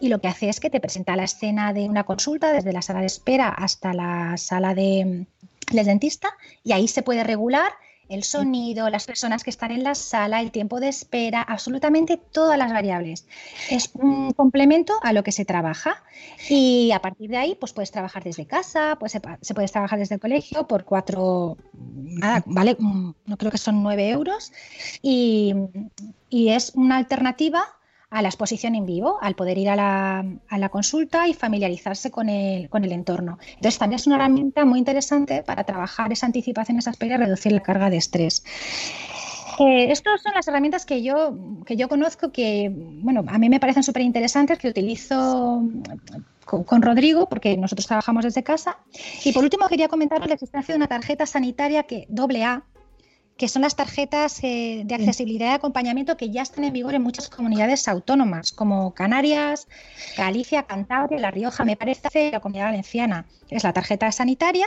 Y lo que hace es que te presenta la escena de una consulta desde la sala de espera hasta la sala de, del dentista y ahí se puede regular el sonido, las personas que están en la sala, el tiempo de espera, absolutamente todas las variables. Es un complemento a lo que se trabaja y a partir de ahí pues puedes trabajar desde casa, pues se, se puedes trabajar desde el colegio por cuatro, nada, vale, mm, no creo que son nueve euros y es una alternativa a la exposición en vivo, al poder ir a la, a la consulta y familiarizarse con el, con el entorno. Entonces, también es una herramienta muy interesante para trabajar esa anticipación, esa espera y reducir la carga de estrés. Eh, estas son las herramientas que yo, que yo conozco que, bueno, a mí me parecen súper interesantes, que utilizo con, con Rodrigo, porque nosotros trabajamos desde casa. Y por último, quería comentaros la existencia de una tarjeta sanitaria que doble A, que son las tarjetas eh, de accesibilidad y acompañamiento que ya están en vigor en muchas comunidades autónomas, como Canarias, Galicia, Cantabria, La Rioja, me parece, la comunidad valenciana. Es la tarjeta sanitaria.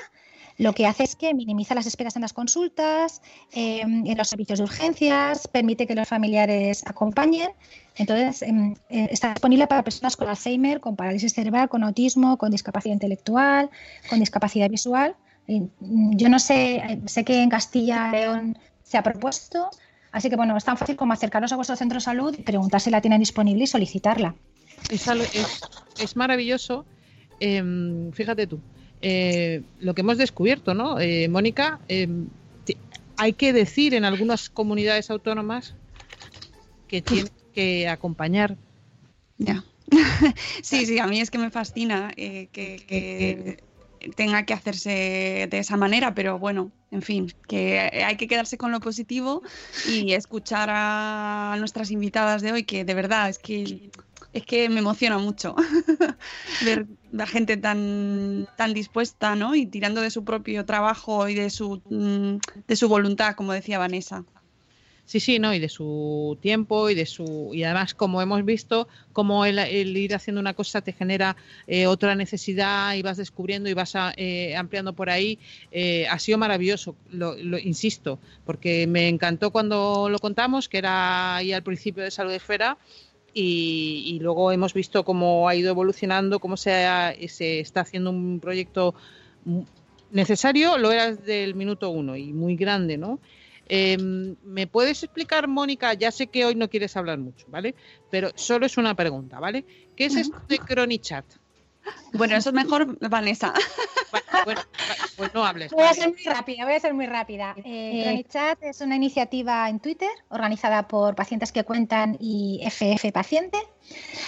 Lo que hace es que minimiza las esperas en las consultas, eh, en los servicios de urgencias, permite que los familiares acompañen. Entonces, em, eh, está disponible para personas con Alzheimer, con parálisis cerebral, con autismo, con discapacidad intelectual, con discapacidad visual. Mm, Yo no sé, eh, sé que en Castilla y León se ha propuesto, así que bueno, es tan fácil como acercaros a vuestro centro de salud y preguntar si la tienen disponible y solicitarla. Es, es- es maravilloso. em, fíjate tú, eh, lo que hemos descubierto, ¿no? Eh, Mónica, em, hay que decir en algunas comunidades autónomas que tienen que acompañar. Ya. Sí, sí, a mí es que me fascina eh, que, que tenga que hacerse de esa manera, pero bueno, en fin, que hay que quedarse con lo positivo y escuchar a nuestras invitadas de hoy, que de verdad es que es que me emociona mucho ver la gente tan tan dispuesta, ¿no? Y tirando de su propio trabajo y de su mm, de su voluntad, como decía Vanessa. Sí, sí, ¿no? Y de su tiempo y de su y además como hemos visto cómo el, ir haciendo una cosa te genera eh, otra necesidad y vas descubriendo y vas a- eh, ampliando por ahí eh, ha sido maravilloso, lo, lo- insisto, porque me encantó cuando lo contamos que era ahí al principio de Salud Esfera y, y luego hemos visto cómo ha ido evolucionando, cómo se, ha- se está haciendo un proyecto mu- necesario, lo era desde el minuto uno y muy grande, ¿no? Eh, ¿Me puedes explicar, Mónica? Ya sé que hoy no quieres hablar mucho, ¿vale? Pero solo es una pregunta, ¿vale? ¿Qué es esto de Cronichat? Bueno, eso es mejor Vanessa. Bueno, pues no hables. Voy a ser muy rápida, voy a ser muy rápida. Eh, Cronichat es una iniciativa en Twitter organizada por Pacientes que Cuentan y FF Paciente.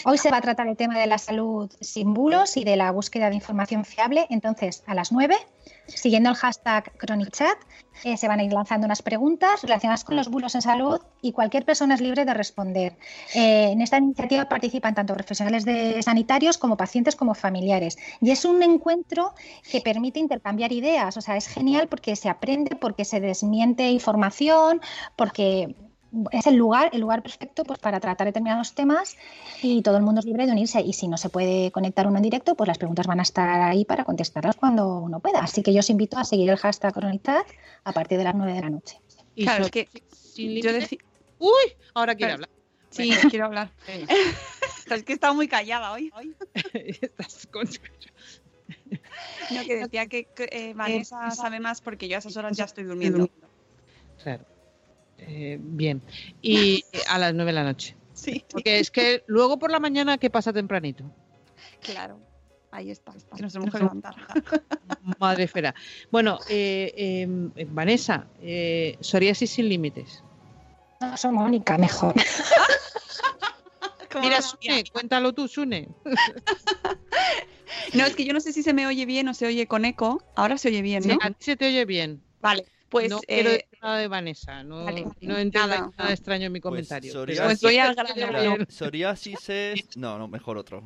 Hoy se va a tratar el tema de la salud sin bulos y de la búsqueda de información fiable. Entonces, a las 9, siguiendo el hashtag Cronichat, eh, se van a ir lanzando unas preguntas relacionadas con los bulos en salud y cualquier persona es libre de responder. Eh, en esta iniciativa participan tanto profesionales de sanitarios como pacientes como familiares. Y es un encuentro que permite intercambiar ideas. O sea, es genial porque se aprende, porque se desmiente información, porque es el lugar, el lugar perfecto pues, para tratar determinados temas y todo el mundo es libre de unirse. Y si no se puede conectar uno en directo, pues las preguntas van a estar ahí para contestarlas cuando uno pueda. Así que yo os invito a seguir el hashtag Coronitad a partir de las 9 de la noche. Y Claro, es que yo límite. decí- Uy, ahora quiere Pero- hablar. Sí, quiero hablar. es que he estado muy callada hoy. Estás con- No, que decía que que, eh, Vanessa sabe más porque yo a esas horas ya estoy durmiendo. Claro. Eh, bien. Y eh, a las nueve de la noche. Sí. Porque es que luego por la mañana, ¿qué pasa tempranito? Claro. Ahí está, que nos tenemos que levantar. Madre esfera. Bueno, eh, eh, Vanessa, eh, psoriasis sin límites. No, soy Mónica, mejor. Mira, Sune, cuéntalo tú, Sune. No, es que yo no sé si se me oye bien o se oye con eco. Ahora se oye bien, Sí, ¿no? a ti se te oye bien. Vale, pues no eh, quiero decir nada de Vanessa, no, vale, no nada. nada, extraño en mi comentario. psoriasis- Pues voy al grano. Psoriasis es. No, no, mejor otro.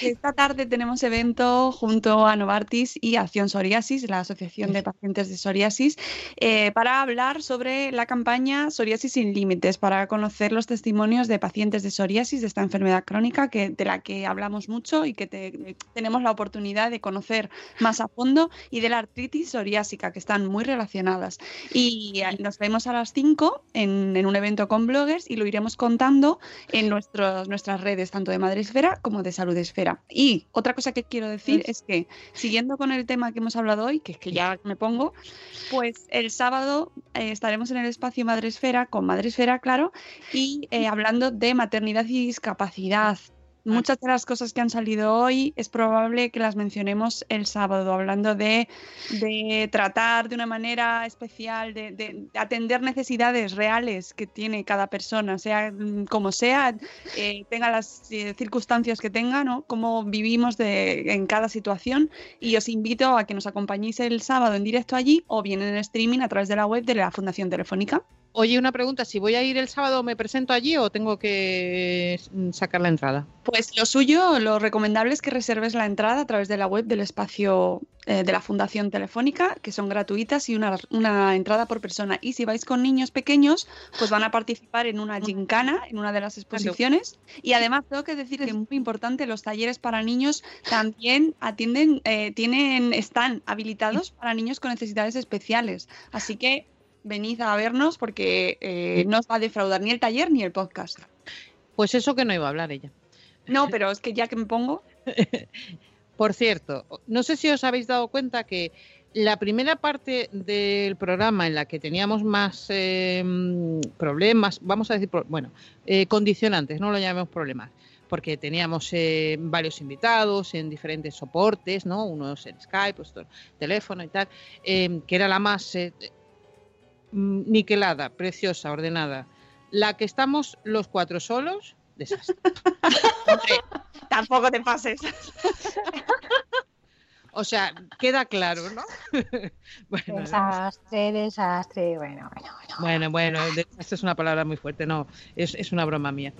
Esta tarde tenemos evento junto a Novartis y Acción Psoriasis, la Asociación de Pacientes de Psoriasis, eh, para hablar sobre la campaña Psoriasis sin Límites, para conocer los testimonios de pacientes de psoriasis, de esta enfermedad crónica que, de la que hablamos mucho y que tenemos la oportunidad de conocer más a fondo, y de la artritis psoriásica, que están muy relacionadas. Y nos vemos a las 5 en, un evento con bloggers y lo iremos contando en nuestras redes, tanto de Madresfera como de Salud Esfera. Y otra cosa que quiero decir es que, siguiendo con el tema que hemos hablado hoy, que es que ya me pongo, pues el sábado eh, estaremos en el espacio Madresfera, con Madresfera, claro, y eh, hablando de maternidad y discapacidad, Muchas de las cosas que han salido hoy es probable que las mencionemos el sábado, hablando de, tratar de una manera especial, de, atender necesidades reales que tiene cada persona, sea mm, como sea, eh, tenga las eh, circunstancias que tenga, ¿no? cómo vivimos en cada situación. Y os invito a que nos acompañéis el sábado en directo allí o bien en streaming a través de la web de la Fundación Telefónica. Oye, una pregunta, si voy a ir el sábado, ¿me presento allí o tengo que sacar la entrada? Pues lo suyo, lo recomendable es que reserves la entrada a través de la web del espacio eh, de la Fundación Telefónica, que son gratuitas y una, una, entrada por persona. Y si vais con niños pequeños, pues van a participar en una gincana, en una de las exposiciones. Y además tengo que decir que es muy importante, los talleres para niños también atienden, eh, tienen, están habilitados para niños con necesidades especiales. Así que venid a vernos porque eh, no os va a defraudar ni el taller ni el podcast. Pues eso que no iba a hablar ella. No, pero es que ya que me pongo. Por cierto, no sé si os habéis dado cuenta que la primera parte del programa en la que teníamos más em, problemas, vamos a decir, bueno, eh, condicionantes, no lo llamemos problemas, porque teníamos eh, varios invitados en diferentes soportes, ¿no? Unos en Skype, otros teléfono y tal, em, que era la más niquelada, preciosa, ordenada. La que estamos los cuatro solos, desastre. tampoco te pases. O sea, queda claro, ¿no? desastre, desastre, bueno, bueno, bueno. Bueno, bueno, desastre es una palabra muy fuerte, no, es, una broma mía.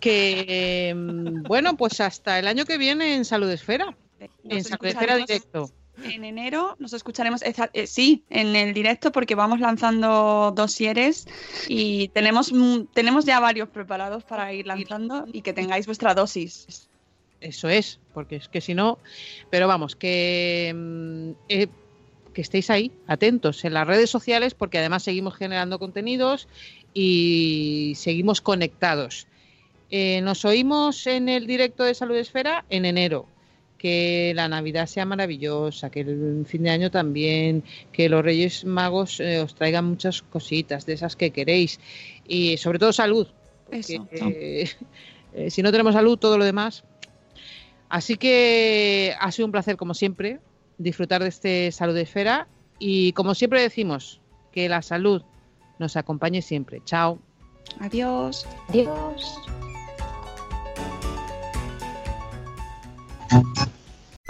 Que, mm, bueno, pues hasta el año que viene en Salud Esfera, en Salud Esfera Directo. En enero nos escucharemos, eh, sí, en el directo porque vamos lanzando dosieres y tenemos, tenemos ya varios preparados para ir lanzando y que tengáis vuestra dosis. Eso es, porque es que si no, pero vamos, que, mm, eh, que estéis ahí, atentos en las redes sociales porque además seguimos generando contenidos y seguimos conectados. Eh, nos oímos en el directo de Salud Esfera en enero que la Navidad sea maravillosa, que el fin de año también, que los Reyes Magos eh, os traigan muchas cositas de esas que queréis y sobre todo salud. Eh, si no tenemos salud, todo lo demás. Así que ha sido un placer, como siempre, disfrutar de este Salud de Esfera y como siempre decimos, que la salud nos acompañe siempre. Chao. Adiós. Adiós.